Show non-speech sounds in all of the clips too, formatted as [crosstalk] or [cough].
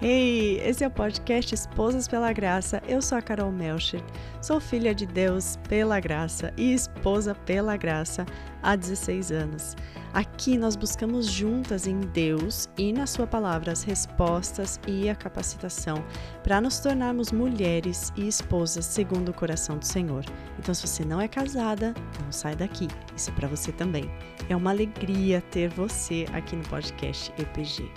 Hey, esse é o podcast Esposas pela Graça. Eu sou a Carol Melcher, sou filha de Deus pela graça e esposa pela graça há 16 anos. Aqui nós buscamos juntas em Deus e na Sua palavra as respostas e a capacitação para nos tornarmos mulheres e esposas segundo o coração do Senhor. Então, se você não é casada, não sai daqui. Isso é para você também. É uma alegria ter você aqui no podcast EPG.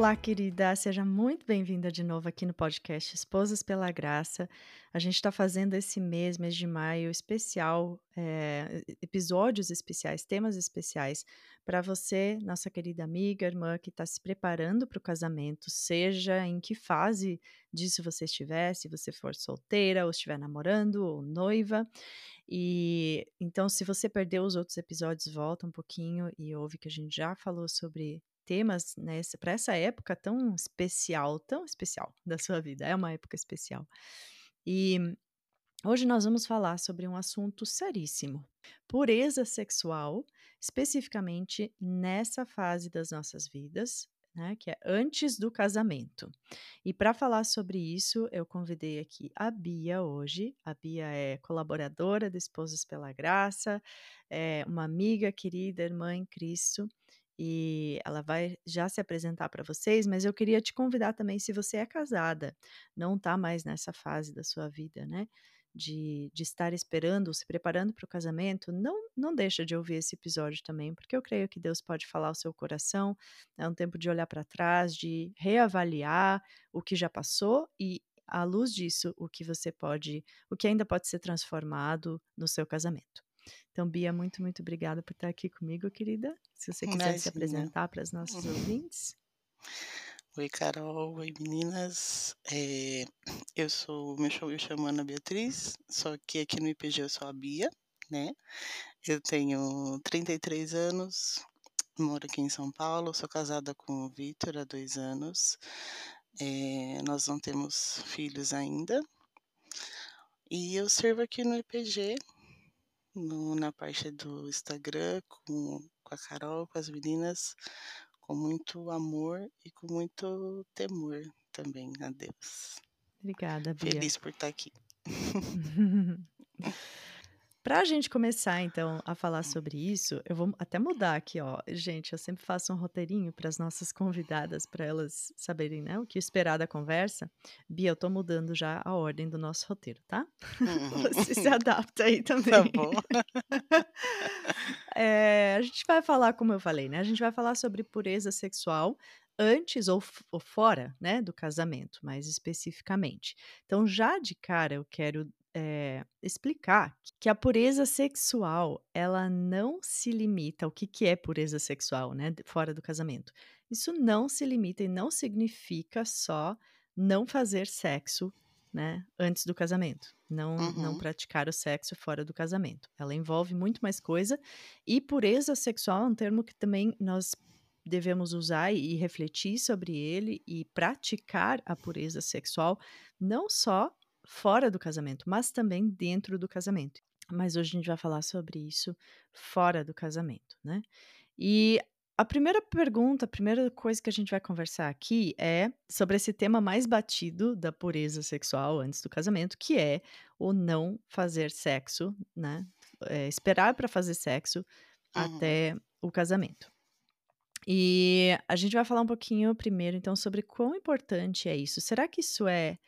Olá, querida, seja muito bem-vinda de novo aqui no podcast Esposas pela Graça. A gente está fazendo esse mês, mês de maio, especial, é, episódios especiais, temas especiais para você, nossa querida amiga, irmã que está se preparando para o casamento, seja em que fase disso você estiver, se você for solteira ou estiver namorando ou noiva. E então, se você perdeu os outros episódios, volta um pouquinho e ouve que a gente já falou sobre temas né, para essa época tão especial, tão especial da sua vida. É uma época especial. E hoje nós vamos falar sobre um assunto seríssimo: pureza sexual, especificamente nessa fase das nossas vidas. Né, que é antes do casamento. E para falar sobre isso, eu convidei aqui a Bia hoje. A Bia é colaboradora do Esposas pela Graça, é uma amiga querida, irmã em Cristo, e ela vai já se apresentar para vocês, mas eu queria te convidar também, se você é casada, não está mais nessa fase da sua vida, né? De, de estar esperando, se preparando para o casamento, não, não deixa de ouvir esse episódio também, porque eu creio que Deus pode falar ao seu coração. É um tempo de olhar para trás, de reavaliar o que já passou e, à luz disso, o que você pode, o que ainda pode ser transformado no seu casamento. Então, Bia, muito, muito obrigada por estar aqui comigo, querida. Se você quiser Imagina. se apresentar para os nossos uhum. ouvintes. Oi, Carol. Oi, meninas. É, eu sou, meu show, eu chamo Ana Beatriz, só que aqui no IPG eu sou a Bia, né? Eu tenho 33 anos, moro aqui em São Paulo, sou casada com o Vitor há dois anos. É, nós não temos filhos ainda. E eu servo aqui no IPG, no, na parte do Instagram com, com a Carol, com as meninas, com muito amor e com muito temor também a Deus. Obrigada, Bia. Feliz por estar aqui. [laughs] Para a gente começar, então, a falar sobre isso, eu vou até mudar aqui, ó. Gente, eu sempre faço um roteirinho para as nossas convidadas, para elas saberem, né, o que esperar da conversa. Bia, eu tô mudando já a ordem do nosso roteiro, tá? [laughs] Uhum. Você se adapta aí [laughs] tá também. Tá bom. [laughs] é, a gente vai falar, como eu falei, né? A gente vai falar sobre pureza sexual antes ou, ou fora, né, do casamento, mais especificamente. Então, já de cara, eu quero é, explicar que a pureza sexual ela não se limita ao que, que é pureza sexual, né, fora do casamento. Isso não se limita e não significa só não fazer sexo, né, antes do casamento, não uhum. não praticar o sexo fora do casamento. Ela envolve muito mais coisa e pureza sexual é um termo que também nós devemos usar e refletir sobre ele e praticar a pureza sexual não só fora do casamento, mas também dentro do casamento. Mas hoje a gente vai falar sobre isso fora do casamento, né? E a primeira pergunta, a primeira coisa que a gente vai conversar aqui é sobre esse tema mais batido da pureza sexual antes do casamento, que é o não fazer sexo, né? É, esperar para fazer sexo uhum. até o casamento. E a gente vai falar um pouquinho primeiro, então, sobre quão importante é isso. Será que isso é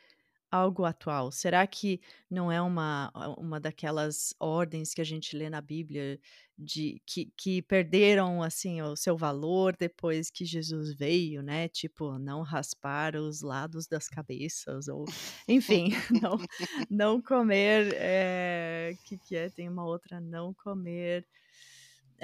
algo atual? Será que não é uma, uma daquelas ordens que a gente lê na Bíblia de que, que perderam assim o seu valor depois que Jesus veio, né? Tipo, não raspar os lados das cabeças ou, enfim, [laughs] não, não comer, é, que que é? Tem uma outra, não comer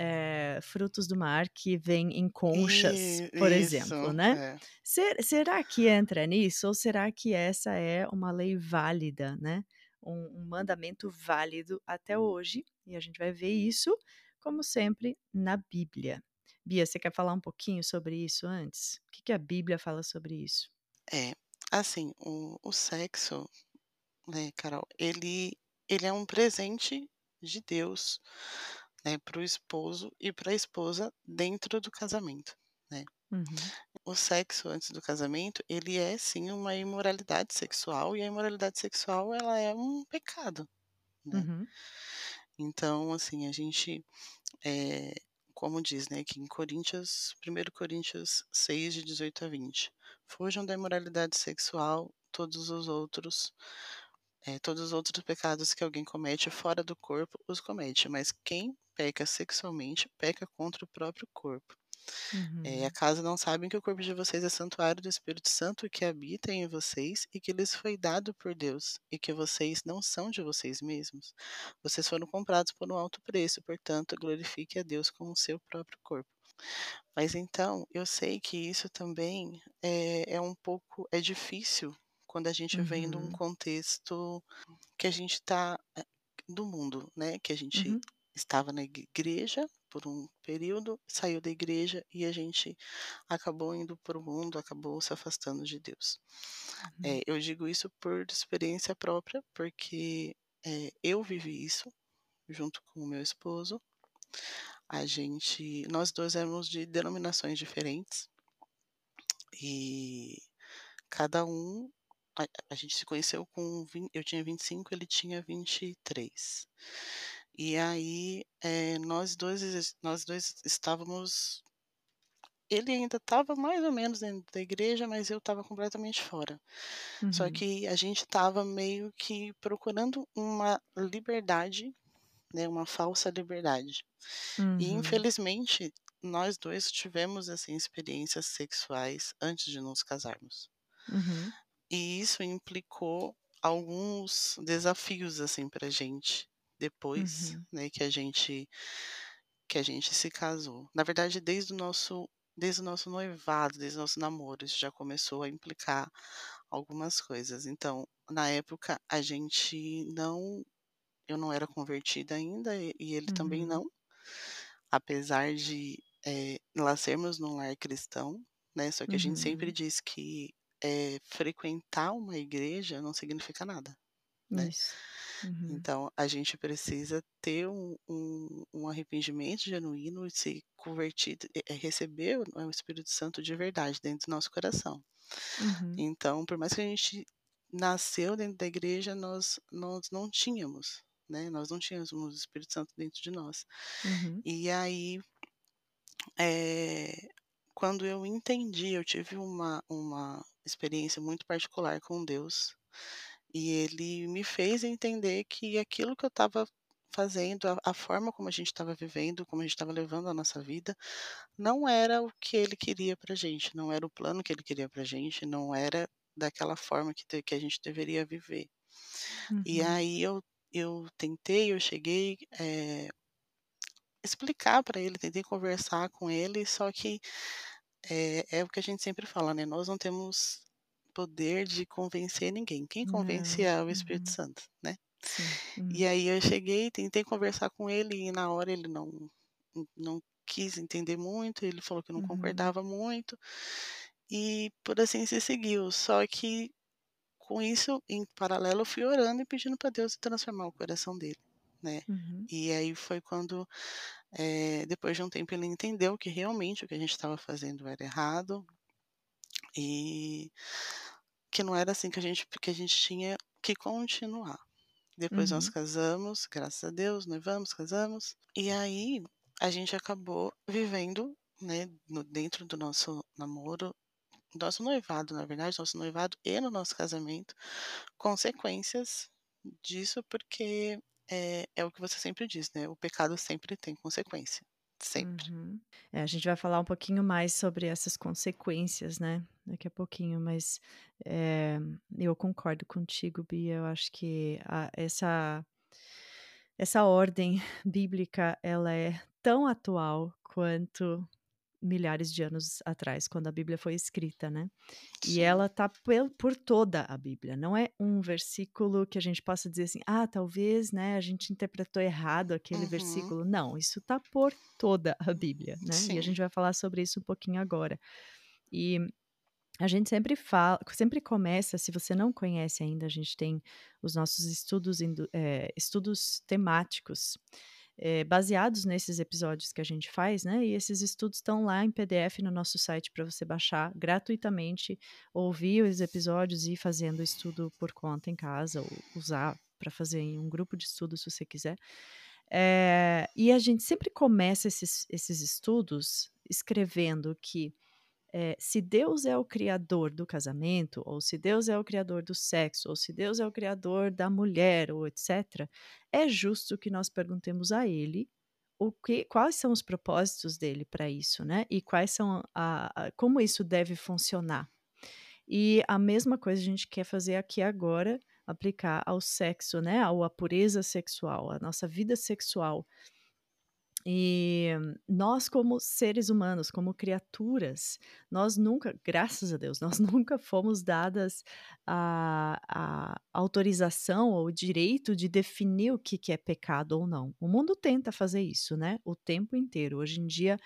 é, frutos do mar que vêm em conchas, por isso, exemplo, né? É. Ser, será que entra nisso ou será que essa é uma lei válida, né? Um, um, mandamento válido até hoje e a gente vai ver isso, como sempre, na Bíblia. Bia, você quer falar um pouquinho sobre isso antes? O que, que a Bíblia fala sobre isso? É, assim, o, o sexo, né, Carol, ele, ele é um presente de Deus né, para o esposo e para a esposa dentro do casamento, né. Uhum. O sexo antes do casamento, ele é sim uma imoralidade sexual e a imoralidade sexual ela é um pecado, né. Uhum. Então, assim, a gente, eh, como diz, né, que em Coríntios 1 Coríntios 6, de 18 a 20: "Fujam da imoralidade sexual, todos os outros eh, todos os outros pecados que alguém comete fora do corpo, os comete, mas quem peca sexualmente, peca contra o próprio corpo. Eh, Uhum. acaso não sabem que o corpo de vocês é santuário do Espírito Santo que habita em vocês e que lhes foi dado por Deus, e que vocês não são de vocês mesmos? Vocês foram comprados por um alto preço, portanto, glorifique a Deus com o seu próprio corpo. Mas então, eu sei que isso também é é um pouco é difícil quando a gente vem de um Uhum. contexto que a gente tá, eh, do mundo, né, que a gente Uhum. estava na igreja por um período, saiu da igreja e a gente acabou indo para o mundo, acabou se afastando de Deus. Uhum. Eh, eu digo isso por experiência própria, porque, eh, eu vivi isso junto com o meu esposo. A gente nós 2 éramos de denominações diferentes. E cada um a a gente se conheceu com vin eu tinha 25, ele tinha 23. E aí, eh, nós 2 exis nós 2 estávamos ele ainda estava mais ou menos dentro da igreja, mas eu estava completamente fora. Só Uhum. que a gente estava meio que procurando uma liberdade, né, uma falsa liberdade. E Uhum. infelizmente, nós 2 tivemos, assim, experiências sexuais antes de nos casarmos. Uhum. E isso implicou alguns desafios, assim, pra gente, depois, Uhum. né, que a gente que a gente se casou. Na verdade, desde o nosso desde o nosso noivado, desde o nosso namoro, isso já começou a implicar algumas coisas. Então, na época, a gente não eu não era convertida ainda e ele também Uhum. não. Apesar de, nós sermos num lar cristão, né, só que a gente sempre Uhum. diz que, eh, frequentar uma igreja não significa nada, né. Uhum. Então, a gente precisa ter um um um arrependimento genuíno e se convertir eh, receber o Espírito Santo de verdade dentro do nosso coração. Uhum. Então, por mais que a gente nasceu dentro da igreja, nós nós não tínhamos, né, nós não tínhamos o Espírito Santo dentro de nós. Uhum. E aí eh, quando eu entendi, eu tive uma uma experiência muito particular com Deus, e ele me fez entender que aquilo que eu estava fazendo, a a forma como a gente estava vivendo, como a gente estava levando a nossa vida, não era o que ele queria pra gente, não era o plano que ele queria pra gente, não era daquela forma que de que a gente deveria viver. E Uhum. aí eu eu tentei, eu cheguei, eh explicar pra ele, tentei conversar com ele, só que, eh, é o que a gente sempre fala, né, nós não temos poder de convencer ninguém, quem convence Não. é o Espírito Uhum. Santo, né. Sim. E Uhum. aí eu cheguei, tentei conversar com ele e na hora ele não não quis entender muito, ele falou que não Uhum. concordava muito, e por assim se seguiu. Só que, com isso, em paralelo, eu fui orando e pedindo pra Deus transformar o coração dele, né. Uhum. E aí foi quando, eh, depois de um tempo ele entendeu que realmente o que a gente estava fazendo era errado e que não era assim que a gente que a gente tinha que continuar. Depois nós Uhum. casamos, graças a Deus, noivamos, casamos, e aí a gente acabou vivendo, né, no dentro do nosso namoro, nosso noivado, na verdade, nosso noivado e no nosso casamento, consequências disso, porque, eh, é o que você sempre diz, né, o pecado sempre tem consequência, sempre. Uhum. É, a gente vai falar um pouquinho mais sobre essas consequências, né, daqui a pouquinho, mas, eh, eu concordo contigo, Bia, eu acho que a essa essa ordem [laughs] bíblica, ela é tão atual quanto milhares de anos atrás, quando a Bíblia foi escrita, né. E Sim. ela tá pel por toda a Bíblia, não é um versículo que a gente possa dizer assim: "Ah, talvez, né, a gente interpretou errado aquele Uhum. versículo", não, isso tá por toda a Bíblia, né, e a Sim. gente vai falar sobre isso um pouquinho agora. E a gente sempre fala sempre começa se você não conhece ainda, a gente tem os nossos estudos eh, estudos temáticos, eh, baseados nesses episódios que a gente faz, né? E esses estudos estão lá em PDF no nosso site para você baixar gratuitamente, ouvir os episódios e ir fazendo estudo por conta em casa, ou usar para fazer em um grupo de estudo se você quiser. Eh, e a gente sempre começa esses, esses estudos escrevendo que eh, se Deus é o criador do casamento, ou se Deus é o criador do sexo, ou se Deus é o criador da mulher, ou etc., é justo que nós perguntemos a Ele o que, quais são os propósitos dele para isso, né? E quais são a, a, como isso deve funcionar. E a mesma coisa a gente quer fazer aqui agora, aplicar ao sexo, né? À pureza sexual, à nossa vida sexual. E nós, como seres humanos, como criaturas, nós nunca, graças a Deus, nós [laughs] nunca fomos dadas a, a autorização ou o direito de definir o que, que é pecado ou não. O mundo tenta fazer isso, né? O tempo inteiro. Hoje em dia,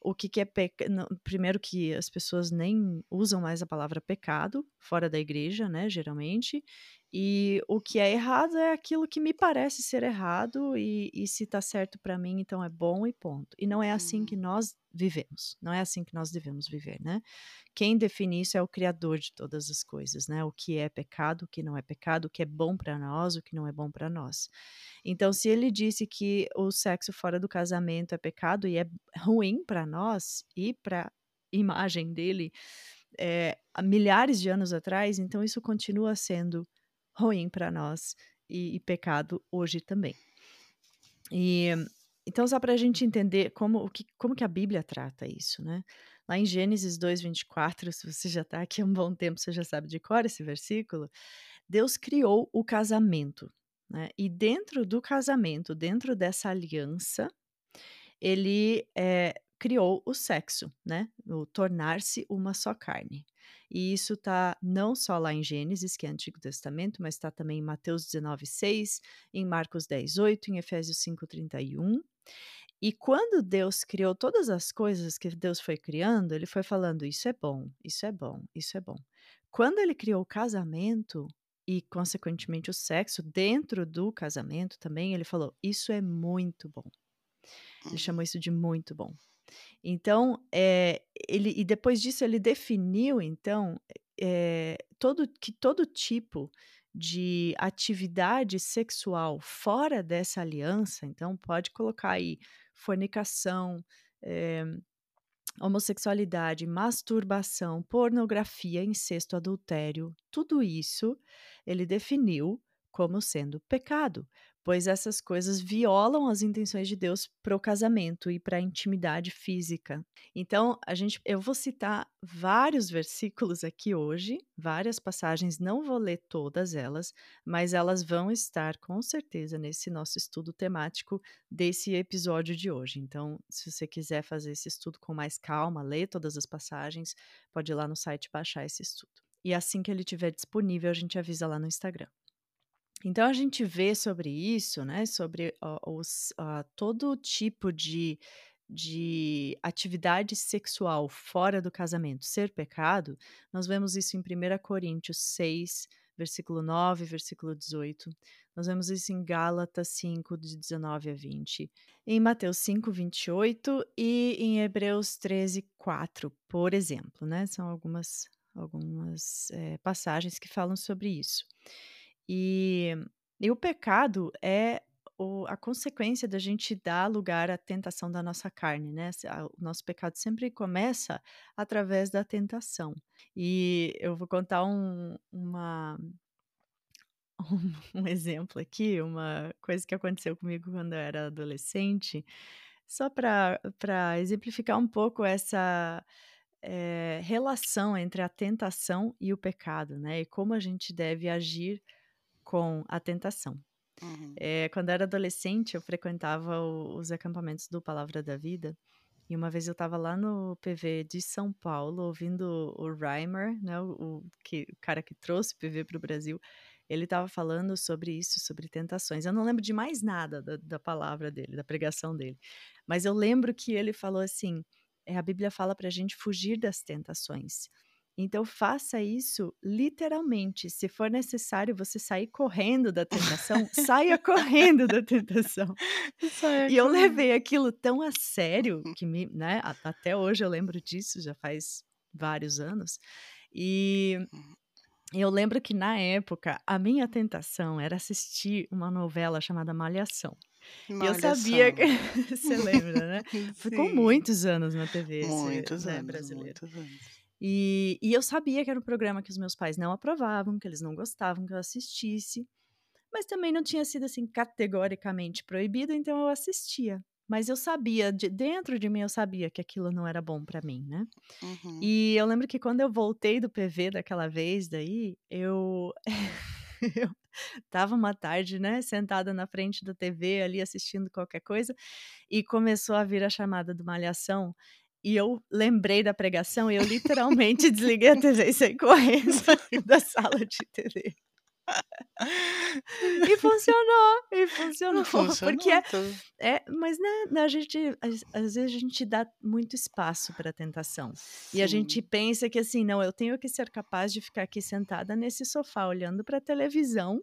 o que, que é pecado. Primeiro, que as pessoas nem usam mais a palavra pecado, fora da igreja, né? Geralmente. E o que é errado é aquilo que me parece ser errado, e, e se está certo para mim, então é bom e ponto. E não é assim que Uhum. nós vivemos, não é assim que nós devemos viver, né? Quem define isso é o Criador de todas as coisas, né? O que é pecado, o que não é pecado, o que é bom para nós, o que não é bom para nós. Então, se ele disse que o sexo fora do casamento é pecado e é ruim para nós e para imagem dele é, há milhares de anos atrás, então isso continua sendo ruim para nós e, e pecado hoje também. E então, só para a gente entender como, o que, como que a Bíblia trata isso, né? Lá em Gênesis 2,24, se você já está aqui há um bom tempo, você já sabe de cor esse versículo. Deus criou o casamento, né? E dentro do casamento, dentro dessa aliança, ele é, criou o sexo, né? O tornar-se uma só carne. E isso está não só lá em Gênesis, que é Antigo Testamento, mas está também em Mateus 19, 6, em Marcos 10, 8, em Efésios 5, 31. E quando Deus criou todas as coisas que Deus foi criando, ele foi falando: Isso é bom, isso é bom, isso é bom. Quando ele criou o casamento e, consequentemente, o sexo dentro do casamento também, ele falou: Isso é muito bom. Ele Uhum. chamou isso de muito bom. Então, eh, ele e depois disso ele definiu então, eh, todo que todo tipo de atividade sexual fora dessa aliança, então pode colocar aí fornicação, eh, homossexualidade, masturbação, pornografia, incesto, adultério, tudo isso ele definiu como sendo pecado, pois essas coisas violam as intenções de Deus para o casamento e para a intimidade física. Então, a gente, eu vou citar vários versículos aqui hoje, várias passagens, não vou ler todas elas, mas elas vão estar com certeza nesse nosso estudo temático desse episódio de hoje. Então, se você quiser fazer esse estudo com mais calma, ler todas as passagens, pode ir lá no site baixar esse estudo. E assim que ele estiver disponível, a gente avisa lá no Instagram. Então a gente vê sobre isso, né? Sobre ó, os, ó, todo tipo de, de atividade sexual fora do casamento ser pecado. Nós vemos isso em 1 Coríntios 6, versículo 9, versículo 18. Nós vemos isso em Gálatas 5, de 19 a 20. Em Mateus 5, 28 e em Hebreus 13, 4, por exemplo, né? São algumas, algumas é, passagens que falam sobre isso. E, e o pecado é o, a consequência da gente dar lugar à tentação da nossa carne, né? O nosso pecado sempre começa através da tentação. E eu vou contar um, uma, um, [laughs] um exemplo aqui, uma coisa que aconteceu comigo quando eu era adolescente, só para exemplificar um pouco essa é, relação entre a tentação e o pecado, né? E como a gente deve agir com a tentação. Uhum. É, quando eu era adolescente, eu frequentava o, os acampamentos do Palavra da Vida. E uma vez eu estava lá no PV de São Paulo, ouvindo o Reimer, né, o, o, que, o cara que trouxe o PV para o Brasil. Ele estava falando sobre isso, sobre tentações. Eu não lembro de mais nada da, da palavra dele, da pregação dele. Mas eu lembro que ele falou assim: é, a Bíblia fala para a gente fugir das tentações. Então faça isso literalmente. Se for necessário você sair correndo da tentação, saia correndo da tentação. [laughs] E eu levei aquilo tão a sério que me, né, até hoje eu lembro disso, já faz vários anos. E Hum. eu lembro que na época a minha tentação era assistir uma novela chamada Malhação. E eu sabia que Malhação. [laughs] você lembra, né? [laughs] Ficou muitos anos na TV esse, Muitos né, anos, brasileira. muitos anos. E, e eu sabia que era um programa que os meus pais não aprovavam, que eles não gostavam que eu assistisse, mas também não tinha sido assim categoricamente proibido, então eu assistia. Mas eu sabia, de, dentro de mim eu sabia que aquilo não era bom pra mim, né? Uhum. E eu lembro que quando eu voltei do PV daquela vez daí, eu [laughs] eu tava uma tarde, né, sentada na frente da TV ali assistindo qualquer coisa, e começou a vir a chamada do Malhação, e eu lembrei da pregação e eu literalmente desliguei a TV e saí correndo [laughs] da sala de TV. E funcionou, e funcionou, [laughs] Funcionou, porque é, então. é mas né, a gente, às, às vezes a gente dá muito espaço para a tentação. E a gente Sim. pensa que assim, não, eu tenho que ser capaz de ficar aqui sentada nesse sofá olhando para a televisão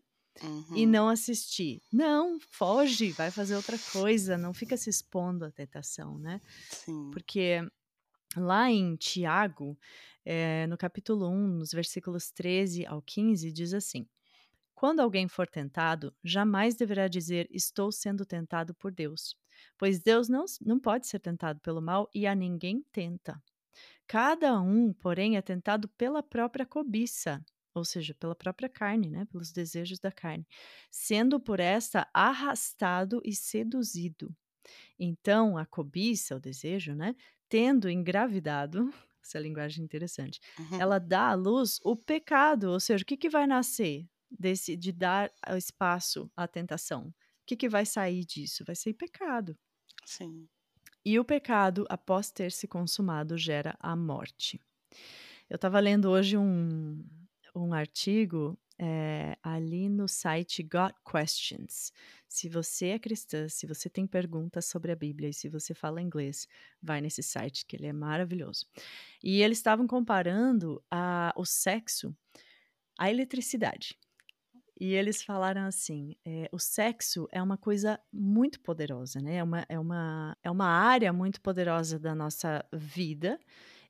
e Uhum. não assistir. Não, foge, vai fazer outra coisa, não fica se expondo à tentação, né? Sim. Porque lá em Tiago, eh, no capítulo 1, nos versículos 13 ao 15, diz assim: Quando alguém for tentado, jamais deverá dizer estou sendo tentado por Deus, pois Deus não, não pode ser tentado pelo mal e a ninguém tenta. Cada um, porém, é tentado pela própria cobiça, ou seja, pela própria carne, né? pelos desejos da carne, sendo por esta arrastado e seduzido. Então, a cobiça, o desejo, né? Tendo engravidado, [laughs] essa linguagem é interessante, Uhum. ela dá à luz o pecado, ou seja, o que, que vai nascer desse, de dar espaço à tentação? O que, que vai sair disso? Vai sair pecado. Sim. E o pecado, após ter se consumado, gera a morte. Eu estava lendo hoje um, um artigo eh, ali no site Got Questions. Se você é cristã, se você tem perguntas sobre a Bíblia e se você fala inglês, vai nesse site que ele é maravilhoso. E eles estavam comparando a, o sexo à eletricidade. E eles falaram assim: eh, o sexo é uma coisa muito poderosa, né? É uma, é, uma, é uma área muito poderosa da nossa vida.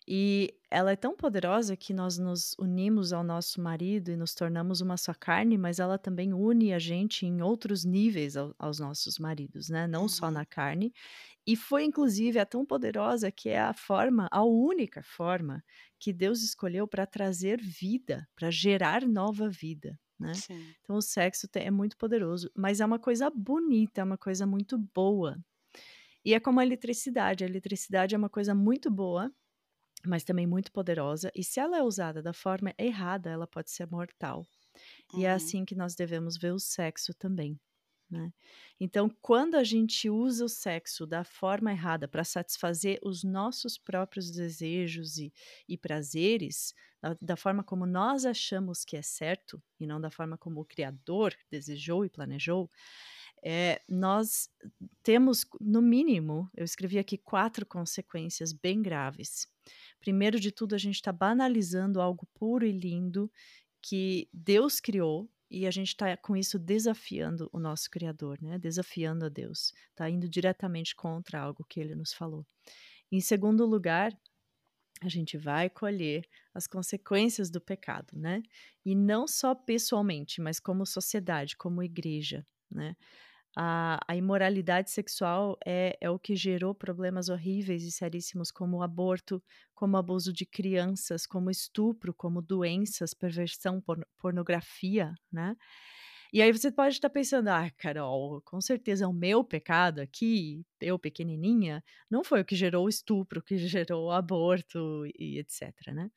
E ela é tão poderosa que nós nos unimos ao nosso marido e nos tornamos uma só carne, mas ela também une a gente em outros níveis ao- aos nossos maridos, né? Não só Uhum. na carne. E foi, inclusive, é tão poderosa que é a forma, a única forma que Deus escolheu para trazer vida, para gerar nova vida, né? Então o sexo é muito poderoso, mas é uma coisa bonita, é uma coisa muito boa. E é como a eletricidade. A eletricidade é uma coisa muito boa, mas também muito poderosa. E se ela é usada da forma errada, ela pode ser mortal. E é Uhum. assim que nós devemos ver o sexo também. Né? Então, quando a gente usa o sexo da forma errada para satisfazer os nossos próprios desejos e, e prazeres, da, da forma como nós achamos que é certo, e não da forma como o Criador desejou e planejou, é, nós temos, no mínimo, eu escrevi aqui quatro consequências bem graves. Primeiro de tudo, a gente está banalizando algo puro e lindo que Deus criou e a gente está com isso desafiando o nosso Criador, né? Desafiando a Deus, está indo diretamente contra algo que Ele nos falou. Em segundo lugar, a gente vai colher as consequências do pecado, né? E não só pessoalmente, mas como sociedade, como igreja, né? A, a imoralidade sexual é, é o que gerou problemas horríveis e seríssimos, como aborto, como abuso de crianças, como estupro, como doenças, perversão, porno- pornografia, né? E aí você pode estar pensando, ah, Carol, com certeza o meu pecado aqui, eu pequenininha, não foi o que gerou o estupro, que gerou o aborto e etc, né?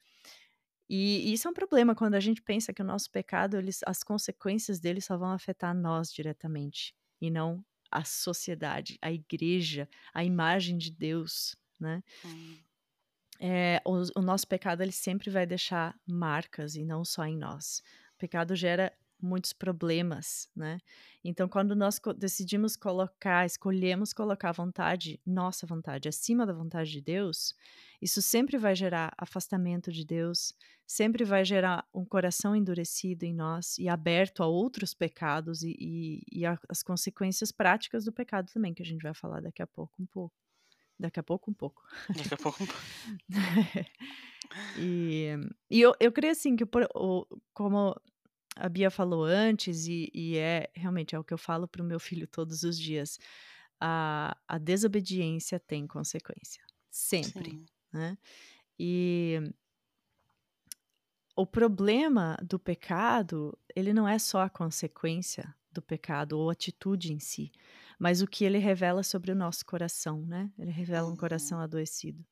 E isso é um problema quando a gente pensa que o nosso pecado, eles, as consequências dele só vão afetar nós diretamente e não a sociedade, a igreja, a imagem de Deus, né? Hum. É, o, o nosso pecado ele sempre vai deixar marcas e não só em nós. O pecado gera muitos problemas, né? Então, quando nós co decidimos colocar, escolhemos colocar a vontade, nossa vontade, acima da vontade de Deus, isso sempre vai gerar afastamento de Deus, sempre vai gerar um coração endurecido em nós e aberto a outros pecados e, e, e a, as consequências práticas do pecado também, que a gente vai falar daqui a pouco um pouco. Daqui a pouco um pouco. Daqui a pouco um pouco. [laughs] e e eu, eu creio assim que, por, o, como a Bia falou antes, e, e é realmente é o que eu falo para o meu filho todos os dias, a, a desobediência tem consequência. Sempre. Sim. Né? E o problema do pecado, ele não é só a consequência do pecado ou atitude em si, mas o que ele revela sobre o nosso coração, né? Ele revela um Uhum. coração adoecido.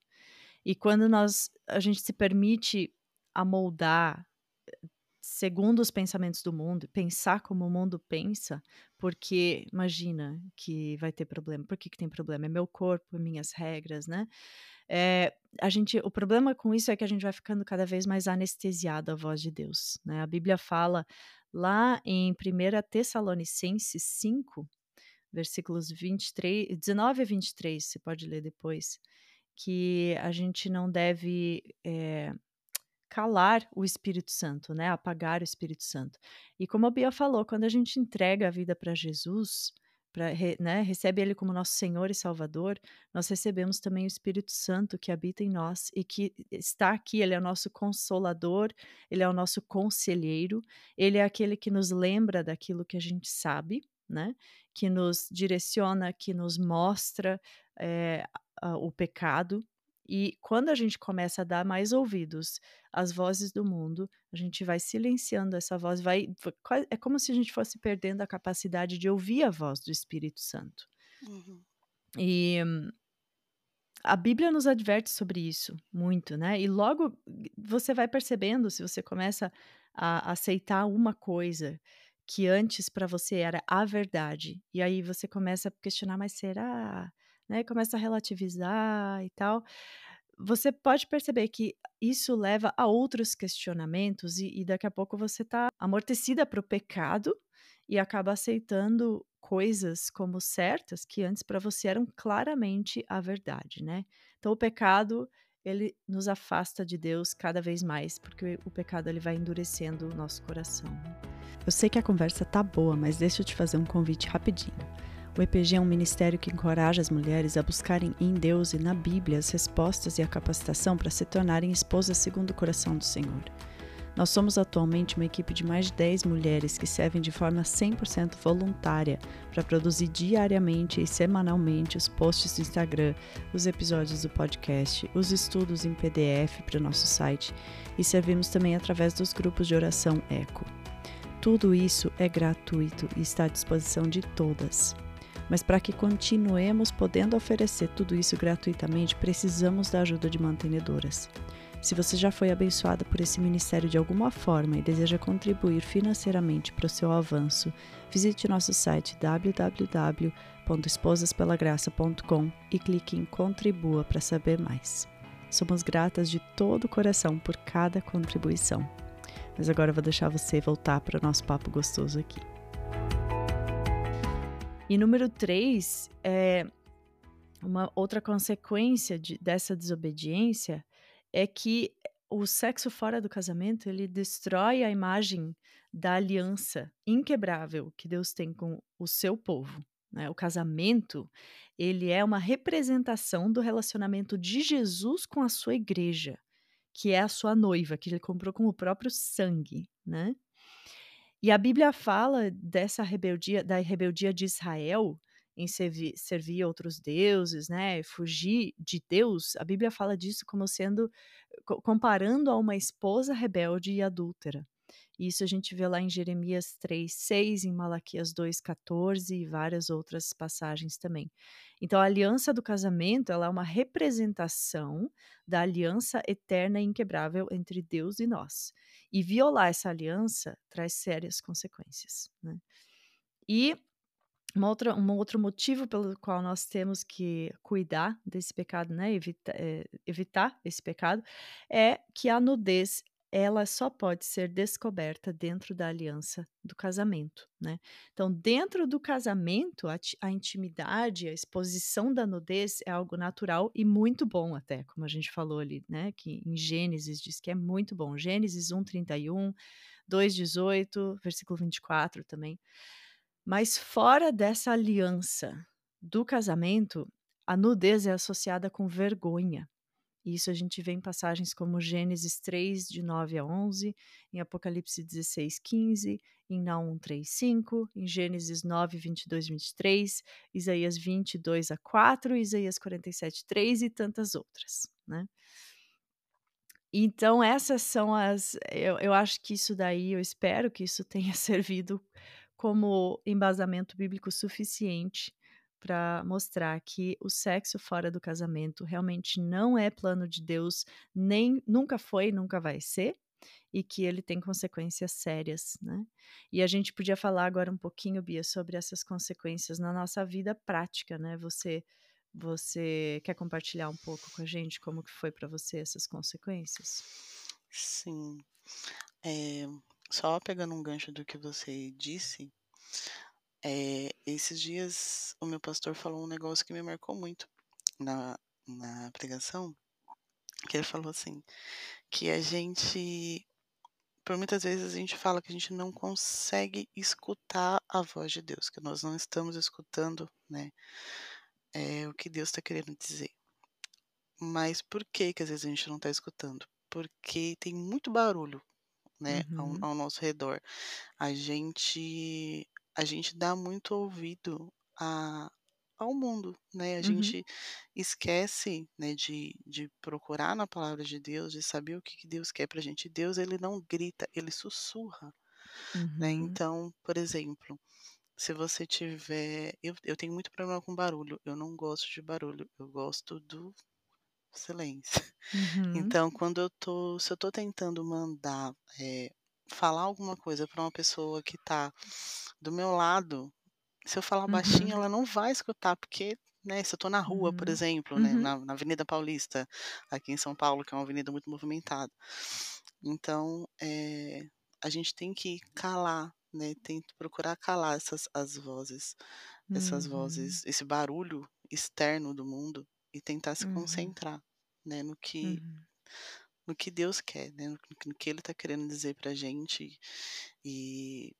E quando nós a gente se permite amoldar segundo os pensamentos do mundo, pensar como o mundo pensa, porque imagina que vai ter problema. Por que, que tem problema? É meu corpo, é minhas regras, né? É, a gente, o problema com isso é que a gente vai ficando cada vez mais anestesiado à voz de Deus. Né? A Bíblia fala lá em 1 Tessalonicenses 5, versículos 23, 19 a 23, você pode ler depois, que a gente não deve é, calar o Espírito Santo, né? Apagar o Espírito Santo. E como a Bia falou, quando a gente entrega a vida para Jesus, pra, né, recebe Ele como nosso Senhor e Salvador, nós recebemos também o Espírito Santo que habita em nós e que está aqui. Ele é o nosso consolador, Ele é o nosso conselheiro, Ele é aquele que nos lembra daquilo que a gente sabe, né? Que nos direciona, que nos mostra é, o pecado e quando a gente começa a dar mais ouvidos às vozes do mundo, a gente vai silenciando essa voz, vai é como se a gente fosse perdendo a capacidade de ouvir a voz do Espírito Santo. Uhum. E a Bíblia nos adverte sobre isso muito, né? E logo você vai percebendo, se você começa a aceitar uma coisa que antes para você era a verdade, e aí você começa a questionar, mas será? Né, começa a relativizar e tal, você pode perceber que isso leva a outros questionamentos e, e daqui a pouco você está amortecida para o pecado e acaba aceitando coisas como certas que antes para você eram claramente a verdade, né? Então o pecado ele nos afasta de Deus cada vez mais, porque o pecado ele vai endurecendo o nosso coração. Eu sei que a conversa tá boa, mas deixa eu te fazer um convite rapidinho. O EPG é um ministério que encoraja as mulheres a buscarem em Deus e na Bíblia as respostas e a capacitação para se tornarem esposas segundo o coração do Senhor. Nós somos atualmente uma equipe de mais de 10 mulheres que servem de forma 100% voluntária para produzir diariamente e semanalmente os posts do Instagram, os episódios do podcast, os estudos em PDF para o nosso site e servimos também através dos grupos de oração Eco. Tudo isso é gratuito e está à disposição de todas. Mas para que continuemos podendo oferecer tudo isso gratuitamente, precisamos da ajuda de mantenedoras. Se você já foi abençoada por esse ministério de alguma forma e deseja contribuir financeiramente para o seu avanço, visite nosso site www.esposaspelagraça.com e clique em Contribua para saber mais. Somos gratas de todo o coração por cada contribuição. Mas agora eu vou deixar você voltar para o nosso papo gostoso aqui. E número três, é, uma outra consequência de, dessa desobediência é que o sexo fora do casamento ele destrói a imagem da aliança inquebrável que Deus tem com o seu povo. Né? O casamento ele é uma representação do relacionamento de Jesus com a sua igreja, que é a sua noiva, que ele comprou com o próprio sangue, né? E a Bíblia fala dessa rebeldia, da rebeldia de Israel em servir, servir outros deuses, né, fugir de Deus. A Bíblia fala disso como sendo comparando a uma esposa rebelde e adúltera. Isso a gente vê lá em Jeremias 3, 6, em Malaquias 2, 14 e várias outras passagens também. Então, a aliança do casamento ela é uma representação da aliança eterna e inquebrável entre Deus e nós. E violar essa aliança traz sérias consequências. Né? E uma outra, um outro motivo pelo qual nós temos que cuidar desse pecado, né, evita, é, evitar esse pecado, é que a nudez ela só pode ser descoberta dentro da aliança do casamento, né. Então dentro do casamento, a a intimidade, a exposição da nudez é algo natural e muito bom até, como a gente falou ali, né, que em Gênesis diz que é muito bom. Gênesis 1:31, 2:18, versículo 24 também. Mas fora dessa aliança do casamento, a nudez é associada com vergonha. Isso a gente vê em passagens como Gênesis 3, de 9 a 11, em Apocalipse 16, 15, em Naum 3, 5, em Gênesis 9, 22, 23, Isaías 22 a 4, Isaías 47, 3 e tantas outras, né. Então essas são as eu eu acho que isso daí eu espero que isso tenha [laughs] servido como embasamento bíblico suficiente para mostrar que o sexo fora do casamento realmente não é plano de Deus, nem nunca foi, nunca vai ser, e que ele tem consequências sérias, né. E a gente podia falar agora um pouquinho, Bia, sobre essas consequências na nossa vida prática, né. Você você quer compartilhar um pouco com a gente como que foi para você essas consequências? Sim. Eh, só pegando um gancho do que você disse, eh, esses dias o meu pastor falou um negócio que me marcou muito na na pregação, que ele falou assim, que a gente por muitas vezes a gente fala que a gente não consegue escutar a voz de Deus, que nós não estamos escutando, né, eh, o que Deus está querendo dizer. Mas por que que às vezes a gente não está escutando? Porque tem muito barulho, né, ao Uhum. ao nosso redor. A gente a gente dá muito ouvido a ao mundo, né, a Uhum. gente esquece, né, de de procurar na palavra de Deus, de saber o que Deus quer pra gente. Deus ele não grita, ele sussurra, né. Uhum. Então, por exemplo, se você tiver eu eu tenho muito problema com barulho, eu não gosto de barulho, eu gosto do silêncio. [laughs] Uhum. Então quando eu tô se eu tô tentando mandar, eh, falar alguma coisa pra uma pessoa que tá do meu lado, se eu falar baixinho Uhum. ela não vai escutar, porque, né, se eu tô na rua, por Uhum. exemplo, né, Uhum. na na Avenida Paulista, aqui em São Paulo, que é uma avenida muito movimentada. Então, eh, a gente tem que calar, né, tem que procurar calar essas as vozes essas Uhum. vozes, esse barulho externo do mundo e tentar se Uhum. concentrar, né, no que Uhum. No que Deus quer, né, no que no que ele tá querendo dizer pra gente, e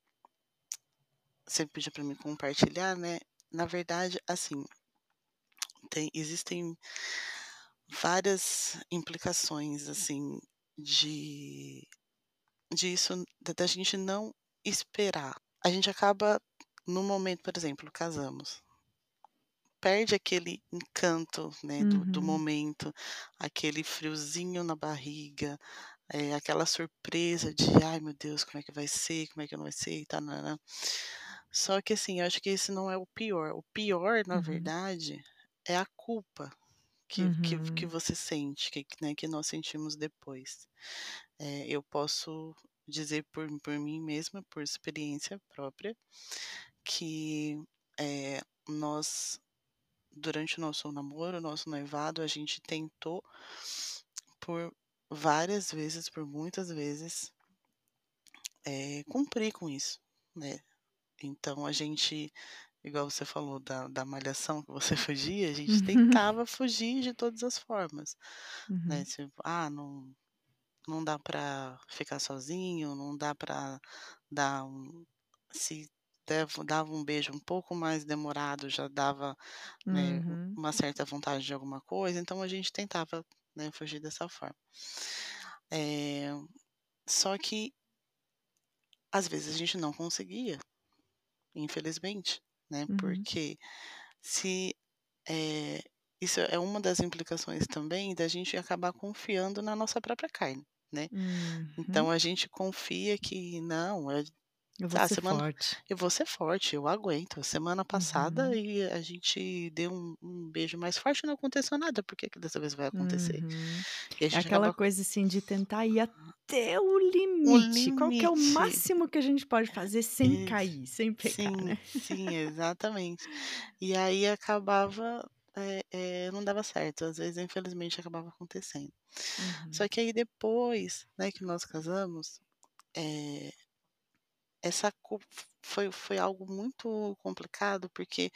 você pediu pra mim compartilhar, né, na verdade, assim tem existem várias implicações, assim, de disso da da gente não esperar. A gente acaba no momento, por exemplo, casamos perde aquele encanto, né, do do Uhum. momento, aquele friozinho na barriga, eh, aquela surpresa de: "Ai meu Deus, como é que vai ser? Como é que não vai ser e tá-nã-nã". Só que assim, eu acho que esse não é o pior, o pior na Uhum. verdade é a culpa que que que Uhum. você sente, que né, que nós sentimos depois. Eh, eu posso dizer por por mim mesma, por experiência própria, que, eh, nós durante o nosso namoro, o nosso noivado, a gente tentou por várias vezes, por muitas vezes eh, cumprir com isso, né. Então a gente igual você falou da da malhação que você [laughs] fugia, a gente Uhum. tentava [laughs] fugir de todas as formas, né, Uhum. tipo: "Ah, não não dá pra ficar sozinho, não dá pra dar um" se devo dava um beijo um pouco mais demorado, já dava, né, Uhum. uma certa vontade de alguma coisa, então a gente tentava, né, fugir dessa forma. Eh, só que às vezes a gente não conseguia, infelizmente, né, Uhum. porque se, eh, isso é uma das implicações também da gente acabar confiando na nossa própria carne, né. Uhum. Então a gente confia que não, é Eu vou ah, ser semana forte. eu vou ser forte, eu aguento. Semana passada Uhum. e a gente deu um um beijo mais forte e não aconteceu nada, por que que dessa vez vai acontecer? Uhum. É aquela acaba coisa, assim, de tentar ir até o O limite. Qual que é o limite. máximo que a gente pode fazer sem cair, sem pecar, Sim, né? sim, [laughs] exatamente. E aí acabava eh eh, não dava certo, às vezes, infelizmente, acabava acontecendo. Só Uhum. que aí depois, né, que nós casamos, eh essa culpa foi foi algo muito complicado, porque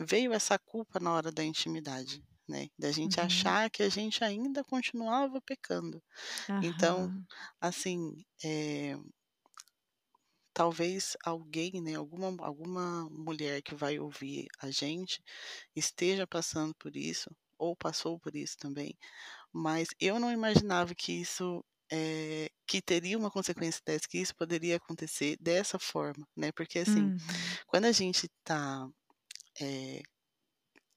veio essa culpa na hora da intimidade, né, da gente Uhum. achar que a gente ainda continuava pecando. Então, assim, eh talvez alguém, né, alguma alguma mulher que vai ouvir a gente, esteja passando por isso, ou passou por isso também, mas eu não imaginava que isso, eh, que teria uma consequência dessa, que isso poderia acontecer dessa forma, né, porque, assim, Uhum. quando a gente tá, eh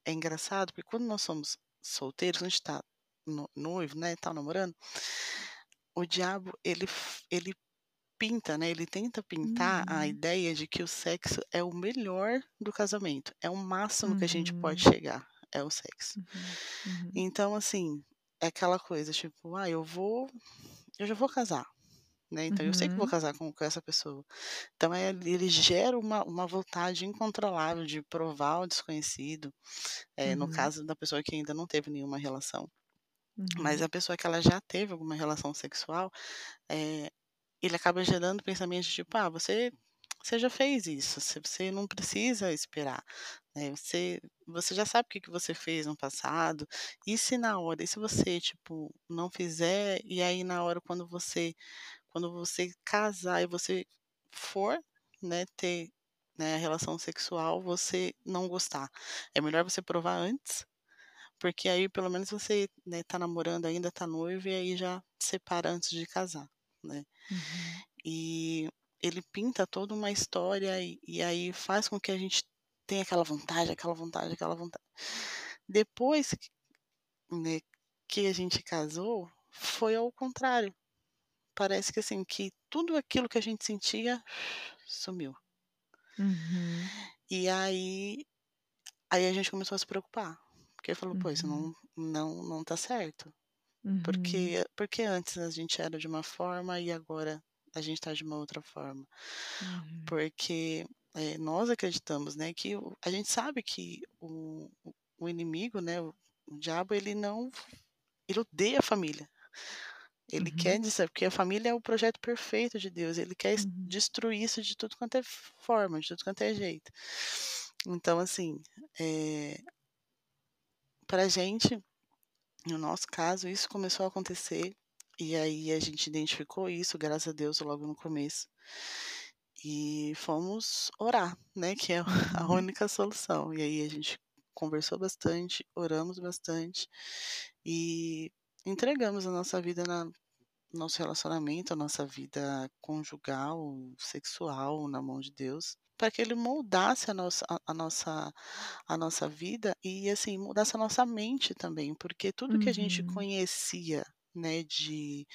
é engraçado, porque quando nós somos solteiros, quando a gente tá no noivo, né, tá namorando o diabo ele ele pinta, né, ele tenta pintar a Uhum. ideia de que o sexo é o melhor do casamento, é o máximo que a gente pode Uhum. chegar, é o sexo. Uhum, uhum. Então, assim, é aquela coisa, tipo: "Ah, eu vou eu já vou casar", né, então eu sei que vou Uhum. casar com com essa pessoa. Então, eh, ele gera uma uma vontade incontrolável de provar o desconhecido, no Uhum. caso da pessoa que ainda não teve nenhuma relação. Mas Uhum. a pessoa que ela já teve alguma relação sexual, eh, ele acaba gerando pensamentos de tipo: "Ah, você você já fez isso, você não precisa esperar, né, você você já sabe o que que você fez no passado, e se na hora e se você, tipo, não fizer, e aí na hora quando você quando você casar e você for, né, ter, né, a relação sexual, você não gostar. É melhor você provar antes, porque aí pelo menos você, né, tá namorando ainda, tá noivo, e aí já separa antes de casar", né. Uhum. E ele pinta toda uma história e e aí faz com que a gente tenha aquela vontade, aquela vontade, aquela vontade. Depois que, né, que a gente casou, foi ao contrário. Parece que, assim, que tudo aquilo que a gente sentia sumiu. Uhum. E aí aí a gente começou a se preocupar, porque falou: "Pô, isso Uhum. não não não tá certo". Uhum. Porque porque antes a gente era de uma forma e agora a gente tá de uma outra forma. Uhum. Porque, eh, nós acreditamos, né, que a gente sabe que o o inimigo, né, o o diabo ele não ele odeia a família. Ele quer Uhum. dizer porque a família é o projeto perfeito de Deus, ele quer Uhum. destruir isso de tudo quanto é forma, de tudo quanto é jeito. Então, assim, eh pra gente, no nosso caso, isso começou a acontecer, e aí a gente identificou isso, graças a Deus, logo no começo. E fomos orar, né, que é [laughs] a Uhum. única solução. E aí a gente conversou bastante, oramos bastante, e entregamos a nossa vida na nosso relacionamento, a nossa vida conjugal, sexual na mão de Deus, pra que ele moldasse a nossa a a nossa a nossa vida e, assim, moldasse a nossa mente também, porque tudo que a gente Uhum. conhecia, né, de,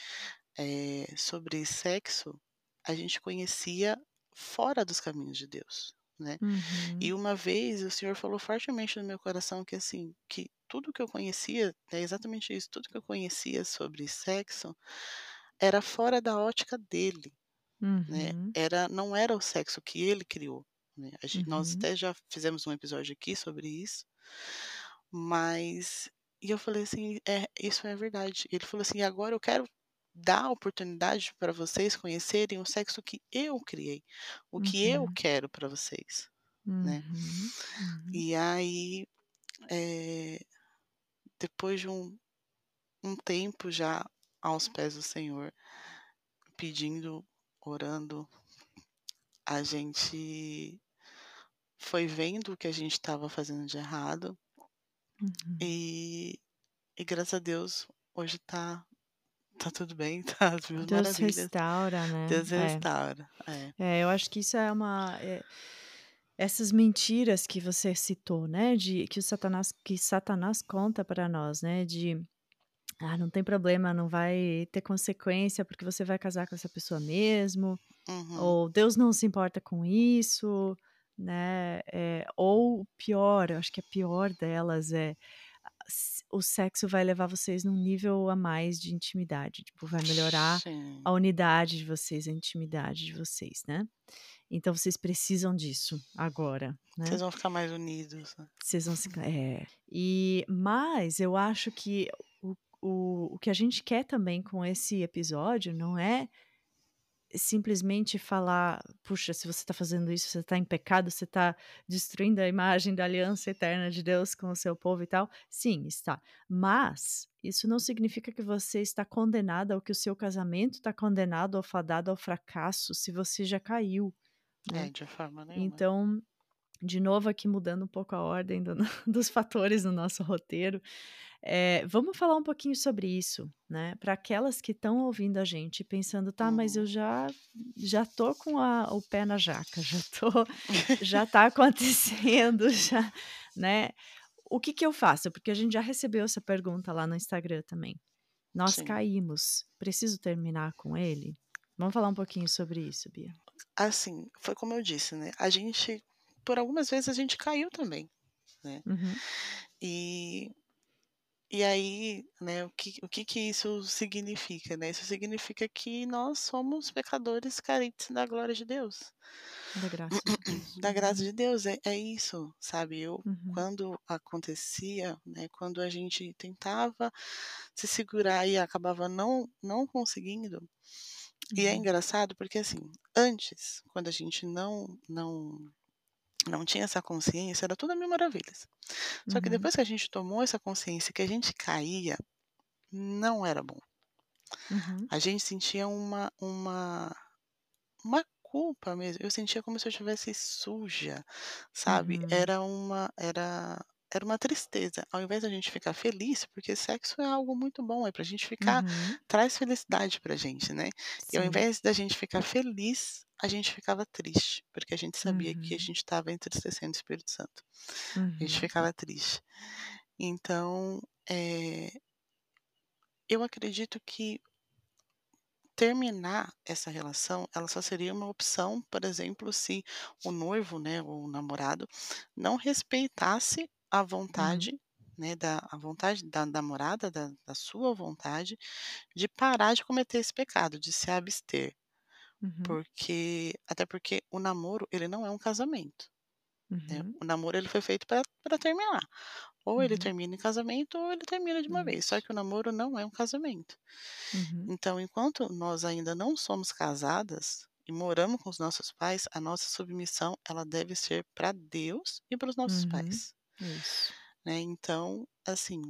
eh, sobre sexo, a gente conhecia fora dos caminhos de Deus, né. E Uhum. uma vez o Senhor falou fortemente no meu coração que, assim, que tudo que eu conhecia é exatamente isso, tudo que eu conhecia sobre sexo era fora da ótica dele, né, Uhum. era não era o sexo que ele criou, né. A gen nós Uhum. até já fizemos um episódio aqui sobre isso. Mas e eu falei assim: "É, isso é verdade". Ele falou assim: "Agora eu quero dar a oportunidade pra vocês conhecerem o sexo que eu criei, o que eu Uhum. quero pra vocês", né. Uhum. Uhum. E aí, eh, depois de um um tempo já aos pés do Senhor, pedindo, orando, a gente foi vendo o que a gente estava fazendo de errado Uhum. e e graças a Deus hoje tá tá tudo bem, [laughs] tá mil Deus restaura, né. Deus É. restaura. É. É, eu acho que isso é uma eh, essas mentiras que você citou, né, de que o satanás que Satanás conta pra nós, né, de: "Ah, não tem problema, não vai ter consequência, porque você vai casar com essa pessoa mesmo", Uhum. ou "Deus não se importa com isso", né, eh, ou pior, eu acho que a pior delas é o sexo vai levar vocês num nível a mais de intimidade, tipo, vai melhorar Sim. a unidade de vocês, a intimidade de vocês, né? Então vocês precisam disso agora, né? Vocês vão ficar mais unidos, né? Vocês vão se é. E mas eu acho que o o o que a gente quer também com esse episódio não é simplesmente falar: "Puxa, se você tá fazendo isso, você tá em pecado, você tá destruindo a imagem da aliança eterna de Deus com o seu povo e tal". Sim, está. Mas isso não significa que você está condenada ou que o seu casamento tá condenado ou fadado ao fracasso se você já caiu, É, né? de forma nenhuma. Então, de novo aqui mudando um pouco a ordem do [laughs] dos fatores no nosso roteiro, eh, vamos falar um pouquinho sobre isso, né, pra aquelas que estão ouvindo a gente pensando: "Tá, mas eu Uhum. já já tô com a o pé na jaca, já tô [laughs] já tá acontecendo, já", né. O que que eu faço? Porque a gente já recebeu essa pergunta lá no Instagram também. "Nós Sim. caímos, preciso terminar com ele?". Vamos falar um pouquinho sobre isso, Bia. Assim, foi como eu disse, né, a gente por algumas vezes a gente caiu também, né. Uhum. E e aí, né, o que o que que isso significa, né? Isso significa que nós somos pecadores carentes da glória de Deus. Da graça de Deus. Da graça Uhum. de Deus, é é isso, sabe? Eu Uhum. quando acontecia, né, quando a gente tentava se segurar e acabava não não conseguindo, e é Uhum. engraçado porque, assim, antes, quando a gente não não não tinha essa consciência, era tudo a mil maravilhas. Só que Uhum. depois que a gente tomou essa consciência que a gente caía, não era bom. Uhum. A gente sentia uma uma uma culpa mesmo, eu sentia como se eu estivesse suja, sabe? Uhum. Era uma era era uma tristeza, ao invés da gente ficar feliz, porque sexo é algo muito bom, é pra gente ficar Uhum. traz felicidade pra gente, né. E ao Sim. invés da gente ficar feliz, a gente ficava triste, porque a gente sabia que a Uhum. gente estava entristecendo o Espírito Santo. A gente Uhum. ficava triste. Então, eh eu acredito que terminar essa relação, ela só seria uma opção, por exemplo, se o noivo, né, ou o namorado, não respeitasse a Uhum. vontade, né, da a vontade da namorada, da da sua vontade, de parar de cometer esse pecado, de se abster. Uhum. Porque até porque o namoro, ele não é um casamento, né. Uhum. O namoro ele foi feito pra terminar. Ou ele Uhum. termina em casamento ou ele termina de uma vez, só que o namoro não é um casamento. Uhum. Então, enquanto nós ainda não somos casadas e moramos com os nossos pais, a nossa submissão, ela deve ser pra Deus e para os nossos Uhum. pais, Isso. né. Então, assim,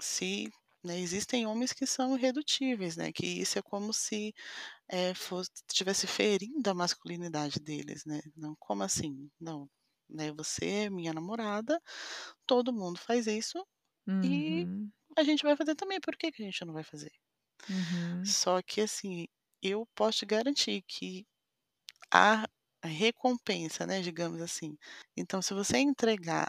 se né, existem homens que são irredutíveis, né, que isso é como se, eh, fosse estivesse ferindo a masculinidade deles, né. Não, como assim? Não, né, você é minha namorada, todo mundo faz isso e Uhum. a gente vai fazer também, por que que a gente não vai fazer? Uhum. Só que, assim, eu posso te garantir que há recompensa, né, digamos assim. Então, se você entregar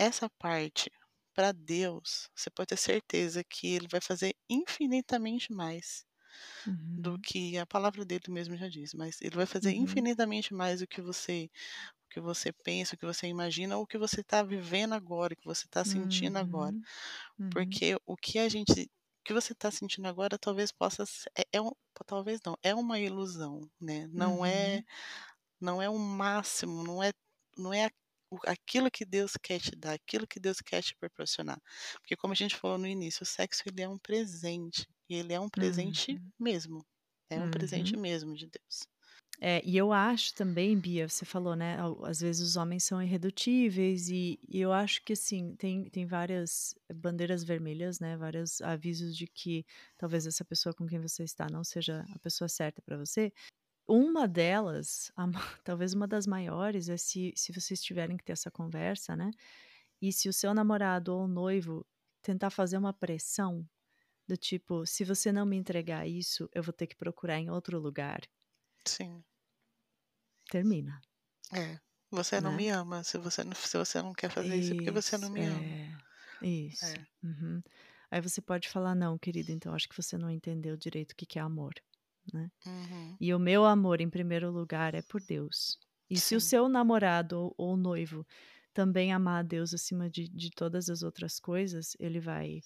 essa parte pra Deus, você pode ter certeza que Ele vai fazer infinitamente mais do Uhum. que a palavra dele mesmo já diz, mas Ele vai fazer Uhum. infinitamente mais do que você o que você pensa, o que você imagina ou o que você tá vivendo agora, o que você tá sentindo agora. Uhum. Uhum. Porque o que a gente o que você tá sentindo agora talvez possa é é um talvez não, é uma ilusão, né, não é Uhum. não é o máximo, não é não é aquilo que Deus quer te dar, aquilo que Deus quer te proporcionar. Porque como a gente falou no início, o sexo ele é um presente, e ele é um presente Uhum. mesmo, é um presente Uhum. mesmo de Deus. É, e eu acho também, Bia, você falou, né, às vezes os homens são irredutíveis e e eu acho que, assim, tem tem várias bandeiras vermelhas, né, vários avisos de que talvez essa pessoa com quem você está não seja a pessoa certa pra você. Uma delas, a [laughs] talvez uma das maiores é se se vocês tiverem que ter essa conversa, né, e se o seu namorado ou noivo tentar fazer uma pressão, do tipo: "Se você não me entregar isso, eu vou ter que procurar em outro lugar". Sim. Termina. É, você não Né? me ama, se você não se você não quer fazer isso é porque você não Isso, me ama. é, isso. É. Uhum. Aí você pode falar: "Não, querido, então acho que você não entendeu direito o que que é amor", né. Uhum. E o meu amor, em primeiro lugar, é por Deus. E se o Sim. seu namorado ou ou noivo também amar a Deus acima de, de todas as outras coisas, ele vai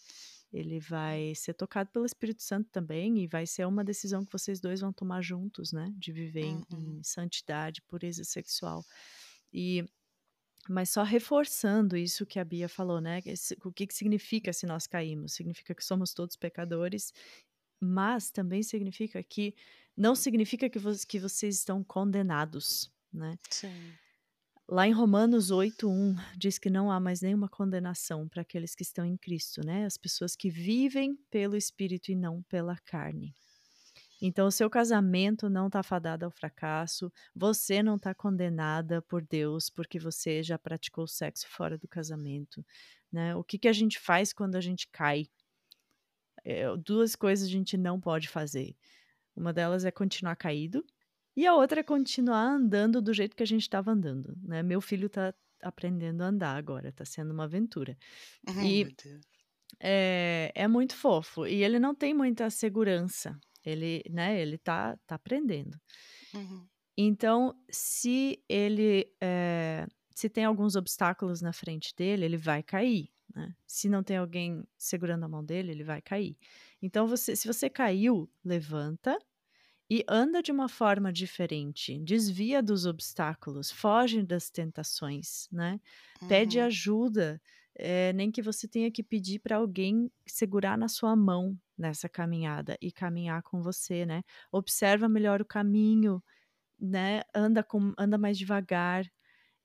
ele vai ser tocado pelo Espírito Santo também e vai ser uma decisão que vocês dois vão tomar juntos, né? De viver em, Uhum. em santidade, pureza sexual. E mas só reforçando isso que a Bia falou, né? Esse- o que, que significa se nós caímos? Significa que somos todos pecadores, mas também significa que não significa que, vo- que vocês estão condenados, né? Sim. Lá em Romanos 8:1 diz que não há mais nenhuma condenação para aqueles que estão em Cristo, né? As pessoas que vivem pelo Espírito e não pela carne. Então, o seu casamento não está fadado ao fracasso, você não está condenada por Deus porque você já praticou sexo fora do casamento, né? O que, que a gente faz quando a gente cai? É, duas coisas a gente não pode fazer. Uma delas é continuar caído e a outra é continuar andando do jeito que a gente estava andando, né? Meu filho está aprendendo a andar agora, está sendo uma aventura. Uhum, E-. É, é muito fofo e ele não tem muita segurança. Ele, né, ele tá, tá aprendendo. Uhum. Então, se ele eh, se tem alguns obstáculos na frente dele, ele vai cair. Né? Se não tem alguém segurando a mão dele, ele vai cair. Então, você, se você caiu, levanta e anda de uma forma diferente, desvia dos obstáculos, foge das tentações, né? Pede Uhum. ajuda, eh, nem que você tenha que pedir para alguém segurar na sua mão nessa caminhada e caminhar com você, né? Observa melhor o caminho, né? Anda com, anda mais devagar.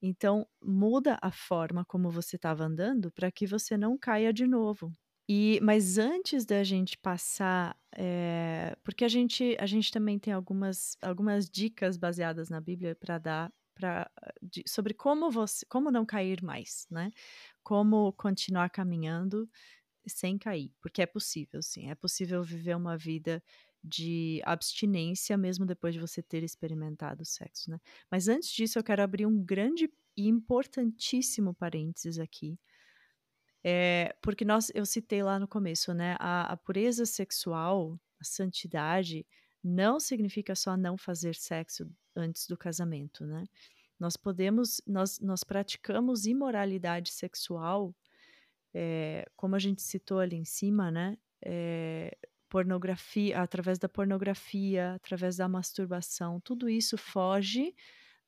Então, muda a forma como você estava andando para que você não caia de novo. E, mas antes da gente passar, eh, porque a gente, a gente também tem algumas, algumas dicas baseadas na Bíblia para dar pra, de- sobre como você, como não cair mais, né? Como continuar caminhando sem cair, porque é possível, sim, é possível viver uma vida de abstinência mesmo depois de você ter experimentado o sexo, né? Mas antes disso, eu quero abrir um grande e importantíssimo parênteses aqui, é, porque nós, eu citei lá no começo, né? A, a pureza sexual, a santidade, não significa só não fazer sexo antes do casamento, né? Nós podemos, nós, nós praticamos imoralidade sexual, é, como a gente citou ali em cima, né? É, pornografia, através da pornografia, através da masturbação, tudo isso foge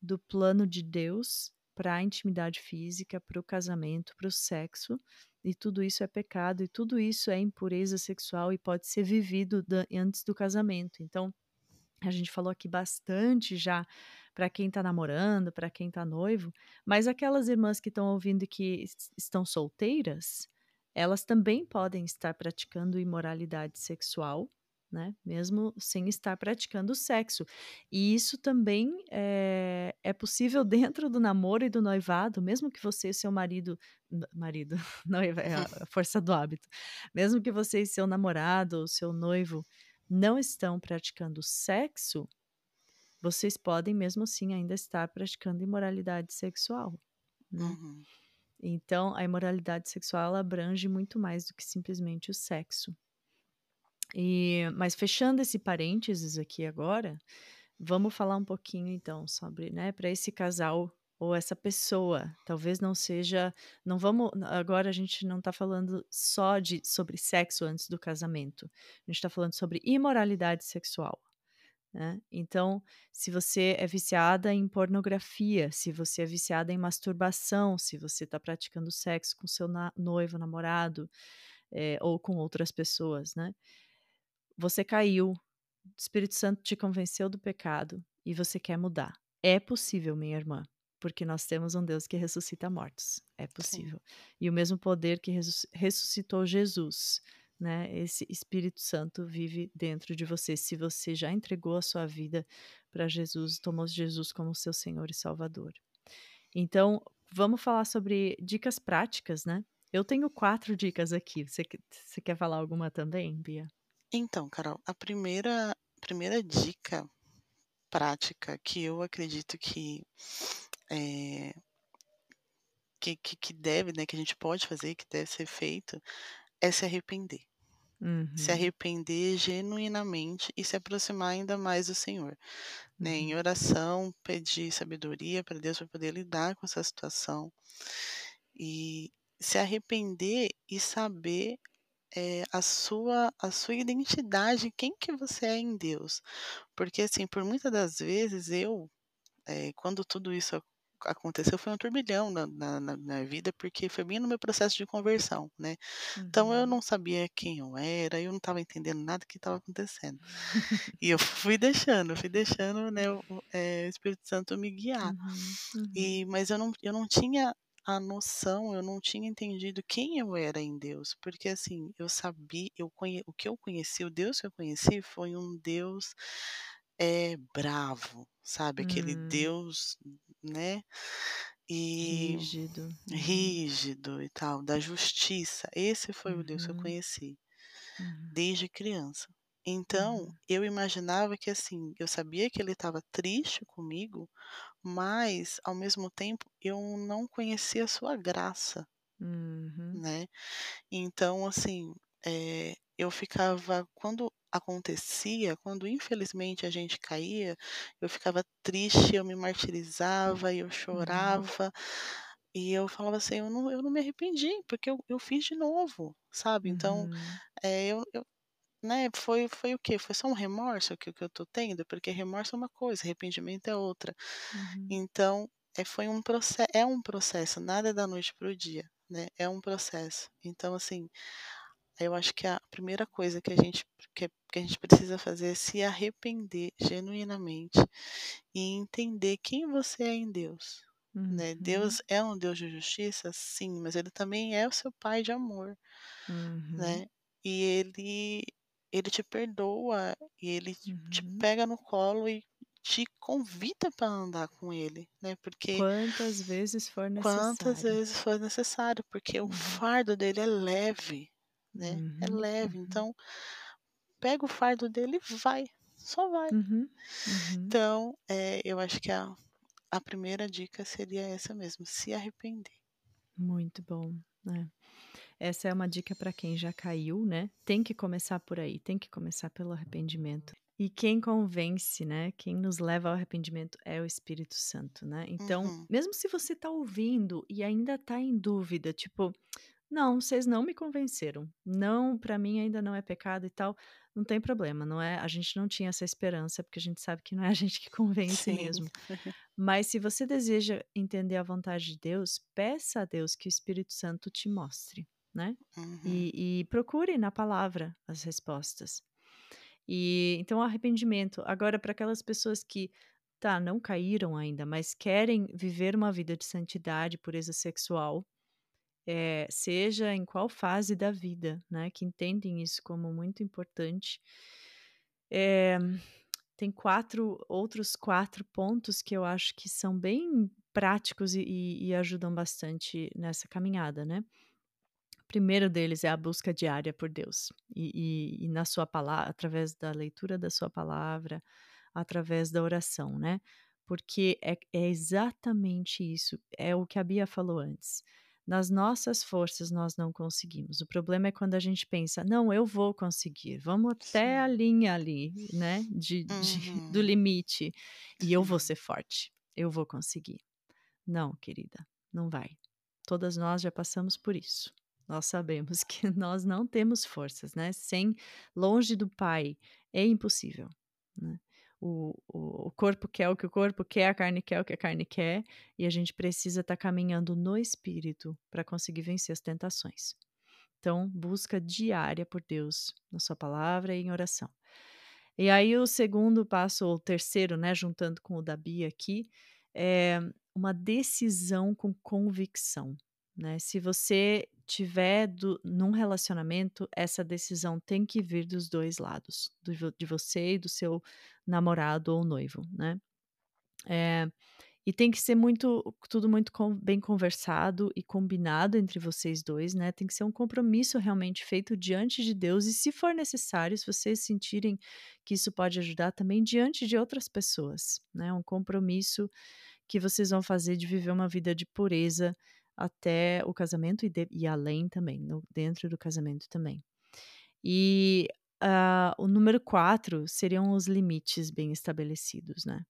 do plano de Deus para a intimidade física, para o casamento, para o sexo, e tudo isso é pecado, e tudo isso é impureza sexual e pode ser vivido antes do casamento. Então, a gente falou aqui bastante já para quem está namorando, para quem está noivo, mas aquelas irmãs que estão ouvindo e que es- estão solteiras, elas também podem estar praticando imoralidade sexual, né? Mesmo sem estar praticando sexo. E isso também é, é possível [laughs] dentro do namoro e do noivado, mesmo que você e seu marido, marido, [laughs] noiva é a força do hábito, mesmo que você e seu namorado ou seu noivo não estão praticando sexo, vocês podem mesmo assim ainda estar praticando imoralidade sexual. Né? Uhum. Então, a imoralidade sexual abrange muito mais do que simplesmente o sexo. E, mas fechando esse parênteses aqui agora, vamos falar um pouquinho então sobre, né, para esse casal ou essa pessoa, talvez não seja, não vamos, agora a gente não está falando só de sobre sexo antes do casamento, a gente está falando sobre imoralidade sexual. Né? Então, se você é viciada em pornografia, se você é viciada em masturbação, se você está praticando sexo com seu na- noivo, namorado, eh, ou com outras pessoas, né? Você caiu, o Espírito Santo te convenceu do pecado e você quer mudar. É possível, minha irmã, porque nós temos um Deus que ressuscita mortos. É possível. E o mesmo poder que ressus- ressuscitou Jesus, né? Esse Espírito Santo vive dentro de você. Se você já entregou a sua vida para Jesus, tomou Jesus como seu Senhor e Salvador. Então, vamos falar sobre dicas práticas, né? Eu tenho quatro dicas aqui. Você, você quer falar alguma também, Bia? Então, Carol, a primeira, primeira dica prática que eu acredito que é, que, que, que deve, né, que a gente pode fazer, que deve ser feito, é se arrepender, Se Uhum. arrepender genuinamente e se aproximar ainda mais do Senhor, né, em Uhum. oração, pedir sabedoria para Deus para poder lidar com essa situação. E se arrepender e saber, eh, a sua a sua identidade, quem que você é em Deus. Porque, assim, por muitas das vezes eu, eh, quando tudo isso aconteceu, foi um turbilhão na na na minha vida, porque foi bem no meu processo de conversão, né. Então eu Uhum. não sabia quem eu era, eu não estava entendendo nada que estava acontecendo. [laughs] E eu fui deixando, fui deixando, né, o eh, o Espírito Santo me guiar. Uhum, uhum. E mas eu não eu não tinha a noção, eu não tinha entendido quem eu era em Deus, porque, assim, eu sabi eu conhe o que eu conheci, o Deus que eu conheci foi um Deus, eh, bravo, sabe, aquele Hum. Deus, né, e Rígido. Uhum. rígido e tal, da justiça. Esse foi o Deus que eu Uhum. conheci, Uhum. desde criança. Então, Uhum. eu imaginava que, assim, eu sabia que ele estava triste comigo, mas, ao mesmo tempo, eu não conhecia a sua graça. Uhum. Né. Então, assim, eh, eu ficava quando acontecia, quando infelizmente a gente caía, eu ficava triste, eu me martirizava eu Uhum. chorava, e eu falava assim: "Eu não eu não me arrependi, porque eu eu fiz de novo", sabe. Então, Uhum. eh, eu eu né, foi foi o quê? Foi só um remorso que que eu tô tendo? Porque remorso é uma coisa, arrependimento é outra. Uhum. Então, eh, foi um proce é um processo, nada é da noite para o dia, né, é um processo. Então, assim, eu acho que a primeira coisa que a gente que que a gente precisa fazer é se arrepender genuinamente e entender quem você é em Deus, né. Uhum. Deus é um Deus de justiça? Sim, mas ele também é o seu pai de amor, Uhum. né. E ele ele te perdoa e ele te te Uhum. pega no colo e te convida para andar com ele, né, porque Quantas vezes for quantas necessário. vezes for necessário, porque o Uhum. fardo dele é leve, né, é Uhum. leve, Uhum. então pega o fardo dele e vai, só vai. Uhum. Uhum. Então, eh, eu acho que a a primeira dica seria essa mesmo, se arrepender. Muito bom, né. Essa é uma dica para quem já caiu, né, tem que começar por aí, tem que começar pelo arrependimento. E quem convence, né, quem nos leva ao arrependimento é o Espírito Santo, né. Então, Uhum. mesmo se você tá ouvindo e ainda tá em dúvida, tipo: "Não, vocês não me convenceram. Não, para mim ainda não é pecado e tal", não tem problema, não é a gente não tinha essa esperança, porque a gente sabe que não é a gente que [laughs] convence Sim. mesmo. Mas se você deseja entender a vontade de Deus, peça a Deus que o Espírito Santo te mostre, né. Uhum. E e procure na palavra as respostas. E então arrependimento. Agora para aquelas pessoas que, tá, não caíram ainda, mas querem viver uma vida de santidade, pureza sexual, eh, seja em qual fase da vida, né, que entendem isso como muito importante. Eh, tem 4 outros 4 pontos que eu acho que são bem práticos e e ajudam bastante nessa caminhada, né. O primeiro deles é a busca diária por Deus, e e na sua pala através da leitura da sua palavra, através da oração, né. Porque é é exatamente isso, é o que a Bia falou antes, nas nossas forças nós não conseguimos, o problema é quando a gente pensa: "Não, eu vou conseguir, vamos até a Sim. linha ali, né, de de [laughs] do Uhum. limite, e eu vou ser forte, eu vou conseguir". Não querida, não vai. Todas nós já passamos por isso. Nós sabemos [laughs] que nós não temos forças, né, sem longe do Pai é impossível, né. O o corpo quer o que o corpo quer, a carne quer o que a carne quer, e a gente precisa estar caminhando no espírito para conseguir vencer as tentações. Então, busca diária por Deus, na sua palavra e em oração. E aí o segundo passo, ou terceiro, né, juntando com o da Bia aqui, é uma decisão com convicção, né. Se você tiver do num relacionamento, essa decisão tem que vir dos 2 lados, do de você e do seu namorado ou noivo, né. Eh, e tem que ser muito tudo muito con bem conversado e combinado entre vocês 2, né, tem que ser um compromisso realmente feito diante de Deus e se for necessário, se vocês sentirem que isso pode ajudar também diante de outras pessoas, né, um compromisso que vocês vão fazer de viver uma vida de pureza até o casamento e de e além também, no dentro do casamento também. E uh, o número quatro seriam os limites bem estabelecidos, né?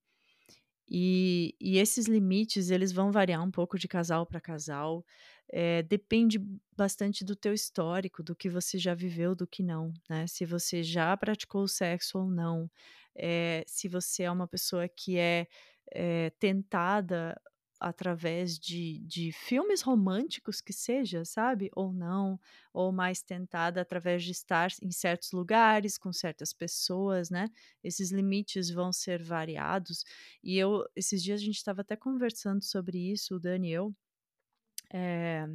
E, e esses limites, eles vão variar um pouco de casal para casal. É, depende bastante do teu histórico, do que você já viveu, do que não, né? Se você já praticou sexo ou não, é, se você é uma pessoa que é, é tentada através de, de filmes românticos que seja, sabe? Ou não, ou mais tentada através de estar em certos lugares, com certas pessoas, né? Esses limites vão ser variados. E eu, esses dias a gente estava até conversando sobre isso, o Dani e eu. É,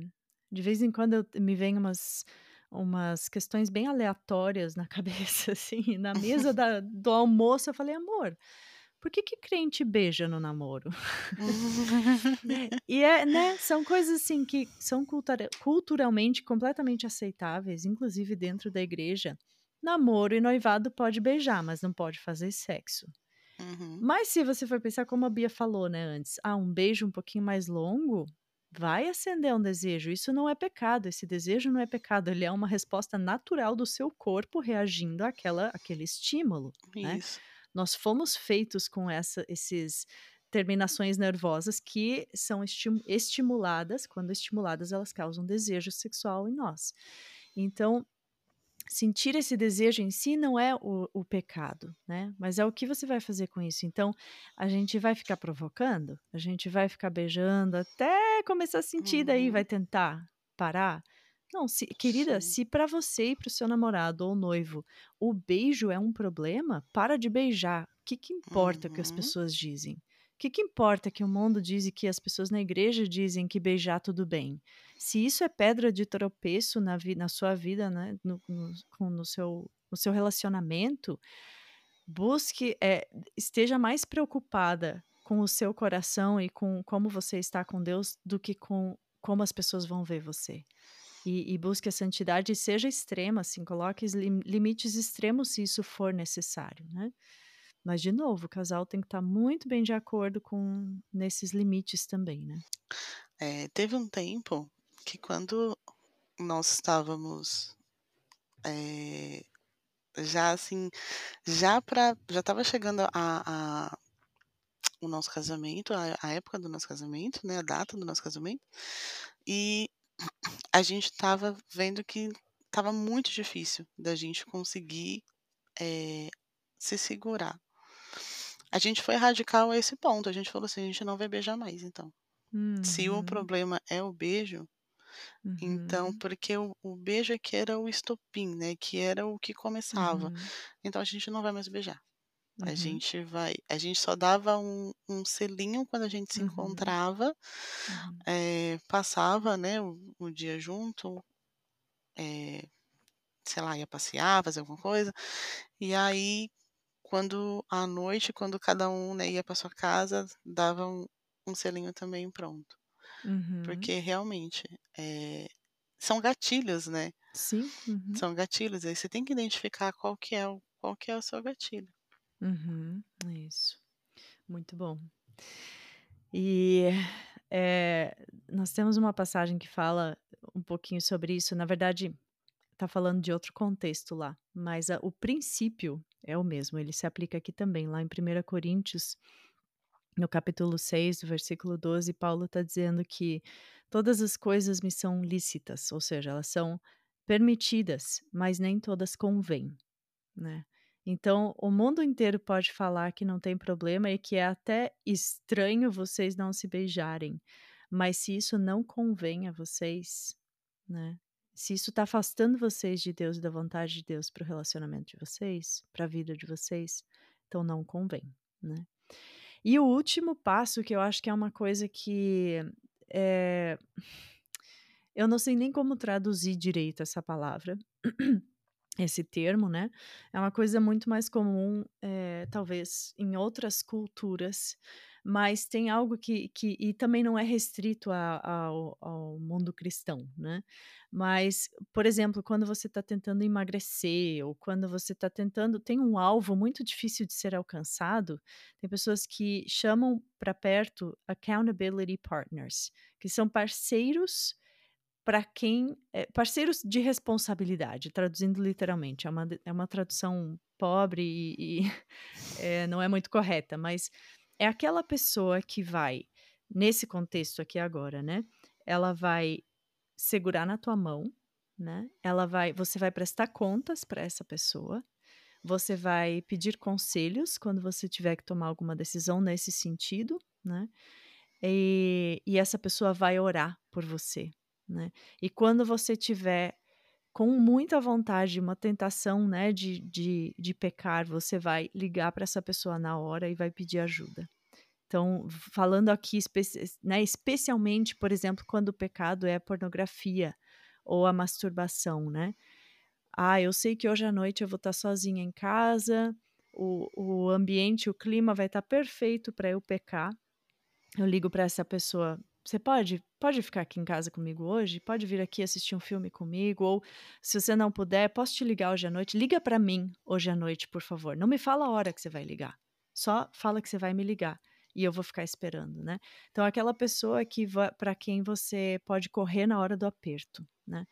de vez em quando eu, me vem umas umas questões bem aleatórias na [laughs] cabeça, assim, na mesa da, do almoço, eu falei, amor, por que, que crente beija no namoro? [laughs] [laughs] e é, né, são coisas assim que são cultura culturalmente completamente aceitáveis, inclusive dentro da igreja. Namoro e noivado pode beijar, mas não pode fazer sexo. Uhum. Mas se você for pensar, como a Bia falou, né, antes, ah, um beijo um pouquinho mais longo vai acender um desejo. Isso não é pecado, esse desejo não é pecado, ele é uma resposta natural do seu corpo reagindo àquela, àquele estímulo. Né? Isso. Né? Nós fomos feitos com essa, esses terminações nervosas que são estimuladas, quando estimuladas, elas causam desejo sexual em nós. Então, sentir esse desejo em si não é o, o, pecado, né? Mas é o que você vai fazer com isso. Então, a gente vai ficar provocando, a gente vai ficar beijando até começar a sentir, uhum. daí vai tentar parar. Não, se, querida, Sim. se para você e para o seu namorado ou noivo o beijo é um problema, para de beijar. O que, que importa o que as uhum. pessoas dizem? O que, que importa que o mundo diz e que as pessoas na igreja dizem que beijar tudo bem? Se isso é pedra de tropeço na, vi, na sua vida, né, no, no, no, seu, no seu relacionamento, busque, é, esteja mais preocupada com o seu coração e com como você está com Deus do que com como as pessoas vão ver você e, e busque a santidade e seja extrema, assim, coloque lim, limites extremos se isso for necessário, né? Mas, de novo, o casal tem que estar muito bem de acordo com nesses limites também, né? É, teve um tempo que quando nós estávamos é, já assim, já para já estava chegando a, a, o nosso casamento, a, a, época do nosso casamento, né, a data do nosso casamento, e a gente estava vendo que estava muito difícil da gente conseguir é, se segurar. A gente foi radical a esse ponto. A gente falou assim: a gente não vai beijar mais, então. Uhum. Se o uhum. problema é o beijo, então, uhum. então, porque o, o, beijo é que era o estopim, né? Que era o que começava. Uhum. Então a gente não vai mais beijar. A uhum. gente vai. A gente só dava um, um selinho quando a gente se uhum. encontrava, é, passava né, o, o, dia junto, é, sei lá, ia passear, fazer alguma coisa. E aí, quando à noite, quando cada um né, ia para sua casa, dava um, um selinho também pronto. Uhum. Porque realmente é, são gatilhos, né? Sim. Uhum. São gatilhos. Aí você tem que identificar qual que é o, qual que é o seu gatilho. Uhum, isso. Muito bom. E é, nós temos uma passagem que fala um pouquinho sobre isso. Na verdade, está falando de outro contexto lá, mas a, o princípio é o mesmo. Ele se aplica aqui também, lá em 1 Coríntios, no capítulo 6, versículo 12, Paulo está dizendo que todas as coisas me são lícitas, ou seja, elas são permitidas, mas nem todas convêm, né? Então, o mundo inteiro pode falar que não tem problema e que é até estranho vocês não se beijarem. Mas se isso não convém a vocês, né? Se isso está afastando vocês de Deus e da vontade de Deus para o relacionamento de vocês, para a vida de vocês, então não convém, né? E o último passo, que eu acho que é uma coisa que é... eu não sei nem como traduzir direito essa palavra, esse termo, né? É uma coisa muito mais comum, é, talvez, em outras culturas, mas tem algo que, que e também não é restrito a, a, ao, ao, mundo cristão, né? Mas, por exemplo, quando você está tentando emagrecer ou quando você está tentando, tem um alvo muito difícil de ser alcançado, tem pessoas que chamam para perto accountability partners, que são parceiros para quem. É, parceiros de responsabilidade, traduzindo literalmente. É uma, é uma tradução pobre e, e [laughs] é, não é muito correta, mas é aquela pessoa que vai, nesse contexto aqui agora, né? Ela vai segurar na tua mão, né? Ela vai, você vai prestar contas para essa pessoa. Você vai pedir conselhos quando você tiver que tomar alguma decisão nesse sentido, né? E, e essa pessoa vai orar por você, né? E quando você tiver com muita vontade, uma tentação, né, de, de, de pecar, você vai ligar para essa pessoa na hora e vai pedir ajuda. Então, falando aqui, né, especialmente, por exemplo, quando o pecado é a pornografia ou a masturbação, né? Ah, eu sei que hoje à noite eu vou estar sozinha em casa, o, o ambiente, o clima vai estar perfeito para eu pecar. Eu ligo para essa pessoa você pode, pode ficar aqui em casa comigo hoje? Pode vir aqui assistir um filme comigo? Ou, se você não puder, posso te ligar hoje à noite? Liga para mim hoje à noite, por favor. Não me fala a hora que você vai ligar. Só fala que você vai me ligar e eu vou ficar esperando, né? Então, aquela pessoa que para quem você pode correr na hora do aperto, né?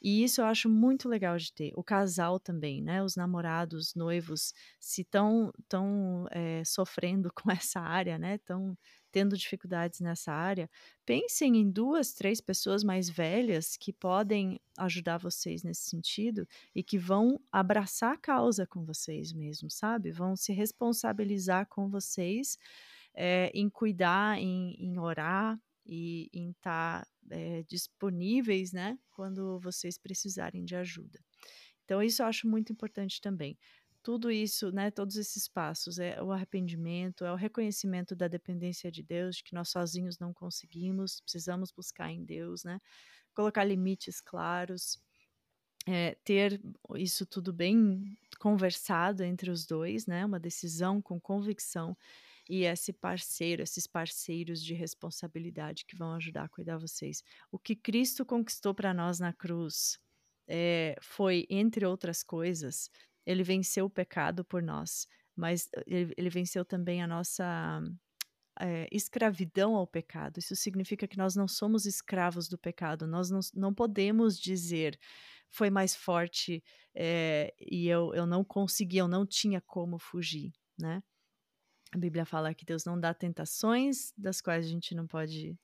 E isso eu acho muito legal de ter. O casal também, né? Os namorados, noivos, se estão tão, é, sofrendo [laughs] com essa área, né? Estão tendo dificuldades nessa área, pensem em duas, três pessoas mais velhas que podem ajudar vocês nesse sentido e que vão abraçar a causa com vocês mesmo, sabe? Vão se responsabilizar com vocês é, em cuidar, em, em orar e em estar tá, é, disponíveis, né? Quando vocês precisarem de ajuda. Então, isso eu acho muito importante também tudo isso, né, todos esses passos, é o arrependimento, é o reconhecimento da dependência de Deus, de que nós sozinhos não conseguimos, precisamos buscar em Deus, né, colocar limites claros, é, ter isso tudo bem conversado entre os dois, né, uma decisão com convicção e esse parceiro, esses parceiros de responsabilidade que vão ajudar a cuidar vocês. O que Cristo conquistou para nós na cruz é, foi, entre outras coisas, ele venceu o pecado por nós, mas eh, ele, ele venceu também a nossa é, escravidão ao pecado. Isso significa que nós não somos escravos do pecado, nós não, não podemos dizer foi mais forte é, e eu, eu não consegui, eu não tinha como fugir, né? A Bíblia fala que Deus não dá tentações das quais a gente não pode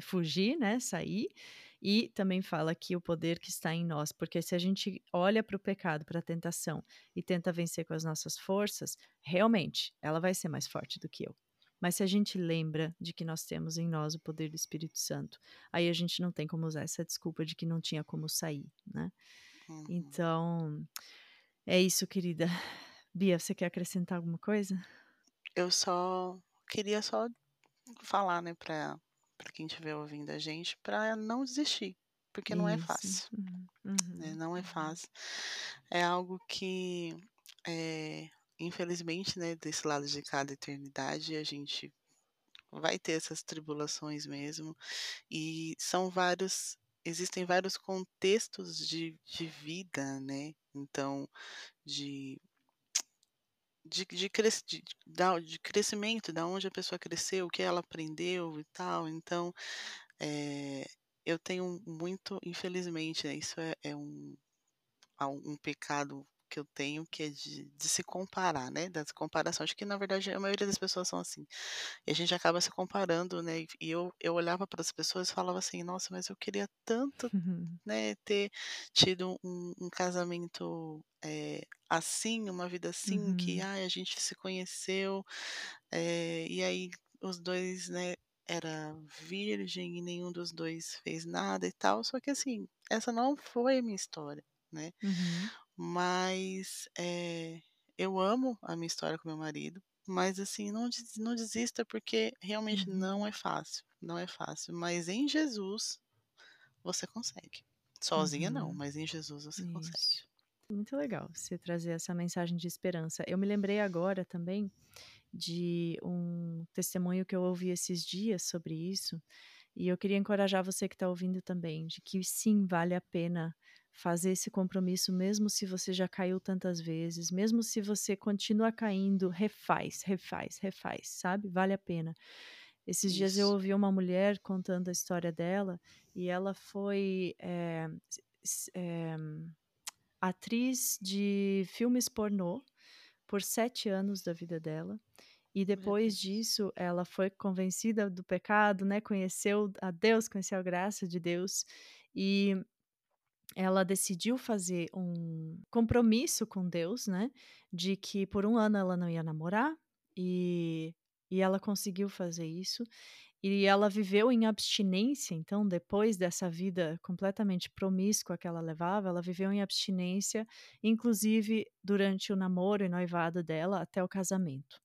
fugir, né? Sair. E também fala que o poder que está em nós, porque se a gente olha para o pecado, para a tentação e tenta vencer com as nossas forças, realmente ela vai ser mais forte do que eu. Mas se a gente lembra de que nós temos em nós o poder do Espírito Santo, aí a gente não tem como usar essa desculpa de que não tinha como sair, né? Uhum. Então, é isso, querida. Bia, você quer acrescentar alguma coisa? Eu só queria só falar, né, para quem estiver ouvindo a gente, para não desistir, porque não é fácil. Uhum. Né? Não é uhum. fácil. É algo que, é, infelizmente, né, desse lado de cada eternidade, a gente vai ter essas tribulações mesmo, e são vários existem vários contextos de, de vida, né? Então, de de, de, cres, de, de, crescimento, da onde a pessoa cresceu, o que ela aprendeu e tal. Então, é, eu tenho muito, infelizmente, né, isso é, é um, um pecado que eu tenho, que é de, de se comparar, né? Das comparações. Acho que, na verdade, a maioria das pessoas são assim. E a gente acaba se comparando, né? E eu, eu olhava para as pessoas e falava assim, nossa, mas eu queria tanto, uhum. né, ter tido um, um casamento é, assim, uma vida assim, uhum. que ai, a gente se conheceu, é, e aí os dois, né, era virgem e nenhum dos dois fez nada e tal. Só que assim, essa não foi a minha história, né? Uhum. Mas é, eu amo a minha história com meu marido. Mas assim, não, não desista porque realmente uhum. não é fácil. Não é fácil. Mas em Jesus você consegue. Sozinha uhum. não, mas em Jesus você Isso. consegue. Muito legal você trazer essa mensagem de esperança. Eu me lembrei agora também de um testemunho que eu ouvi esses dias sobre isso. E eu queria encorajar você que está ouvindo também, de que sim, vale a pena fazer esse compromisso, mesmo se você já caiu tantas vezes, mesmo se você continua caindo, refaz, refaz, refaz, sabe? Vale a pena. Esses dias eu ouvi uma mulher contando a história dela e ela foi é, é, atriz de filmes pornô por sete anos da vida dela. E depois disso, ela foi convencida do pecado, né? Conheceu a Deus, conheceu a graça de Deus. E ela decidiu fazer um compromisso com Deus, né? De que por um ano ela não ia namorar. E, e ela conseguiu fazer isso. E ela viveu em abstinência, então, depois dessa vida completamente promíscua que ela levava, ela viveu em abstinência, inclusive durante o namoro e noivado dela até o casamento.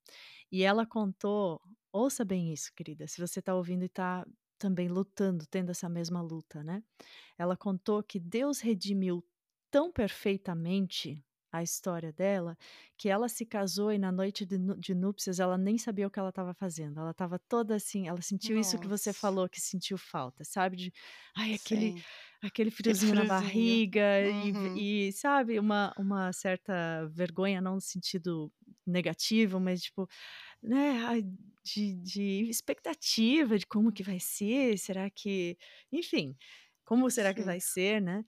E ela contou, ouça bem isso, querida, se você está ouvindo e está também lutando, tendo essa mesma luta, né? Ela contou que Deus redimiu tão perfeitamente a história dela que ela se casou e na noite de, de núpcias ela nem sabia o que ela estava fazendo. Ela estava toda assim, ela sentiu Nossa. isso que você falou que sentiu falta, sabe? De, ai, aquele Sim. aquele friozinho, friozinho, na barriga uhum. e, e, sabe, uma, uma certa vergonha não no sentido negativo, mas tipo, né, de, de expectativa de como que vai ser, será que, enfim, como será Sim. que vai ser, né?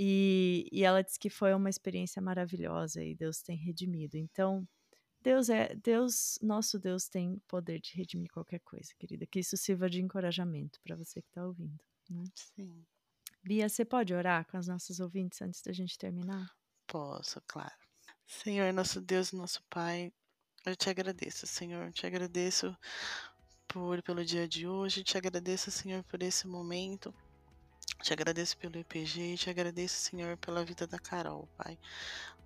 E, e ela disse que foi uma experiência maravilhosa e Deus tem redimido. Então, Deus é, Deus, nosso Deus tem poder de redimir qualquer coisa, querida. Que isso sirva de encorajamento para você que está ouvindo. Né? Sim. Bia, você pode orar com as nossas ouvintes antes da gente terminar? Posso, claro. Senhor, nosso Deus, nosso Pai, eu te agradeço, Senhor. Eu te agradeço por pelo dia de hoje. Te agradeço, Senhor, por esse momento. Te agradeço pelo EPG, te agradeço, Senhor, pela vida da Carol, Pai.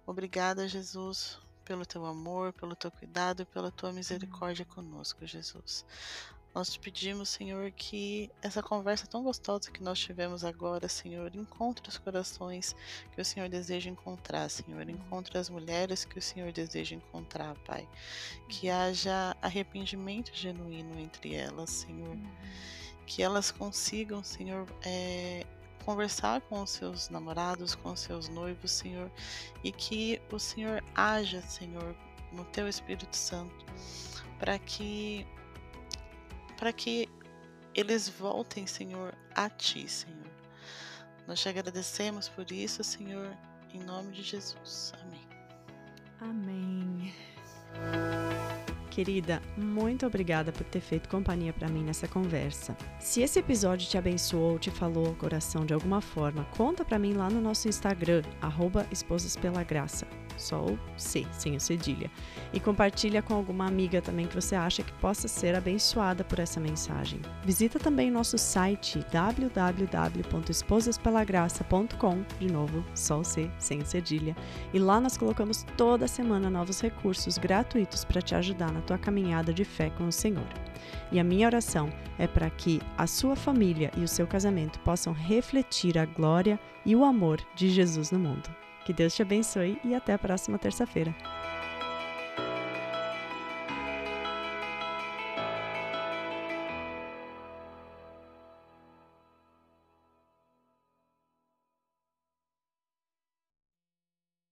Obrigada, Jesus, pelo teu amor, pelo teu cuidado, pela tua misericórdia conosco, Jesus. Nós te pedimos, Senhor, que essa conversa tão gostosa que nós tivemos agora, Senhor, encontre os corações que o Senhor deseja encontrar, Senhor. Encontre as mulheres que o Senhor deseja encontrar, Pai. Que haja arrependimento genuíno entre elas, Senhor que elas consigam, Senhor, é, conversar com os seus namorados, com os seus noivos, Senhor, e que o Senhor haja, Senhor, no teu Espírito Santo, para que para que eles voltem, Senhor, a ti, Senhor. Nós te agradecemos por isso, Senhor, em nome de Jesus. Amém. Amém. Querida, muito obrigada por ter feito companhia para mim nessa conversa. Se esse episódio te abençoou, te falou ao coração de alguma forma, conta para mim lá no nosso Instagram, Esposas Pela Graça só o C, sem o cedilha. E compartilha com alguma amiga também que você acha que possa ser abençoada por essa mensagem. Visita também nosso site www.esposaspelagraça.com, de novo, só o C, sem o cedilha. E lá nós colocamos toda semana novos recursos gratuitos para te ajudar na tua caminhada de fé com o Senhor. E a minha oração é para que a sua família e o seu casamento possam refletir a glória e o amor de Jesus no mundo. Que Deus te abençoe e até a próxima terça-feira.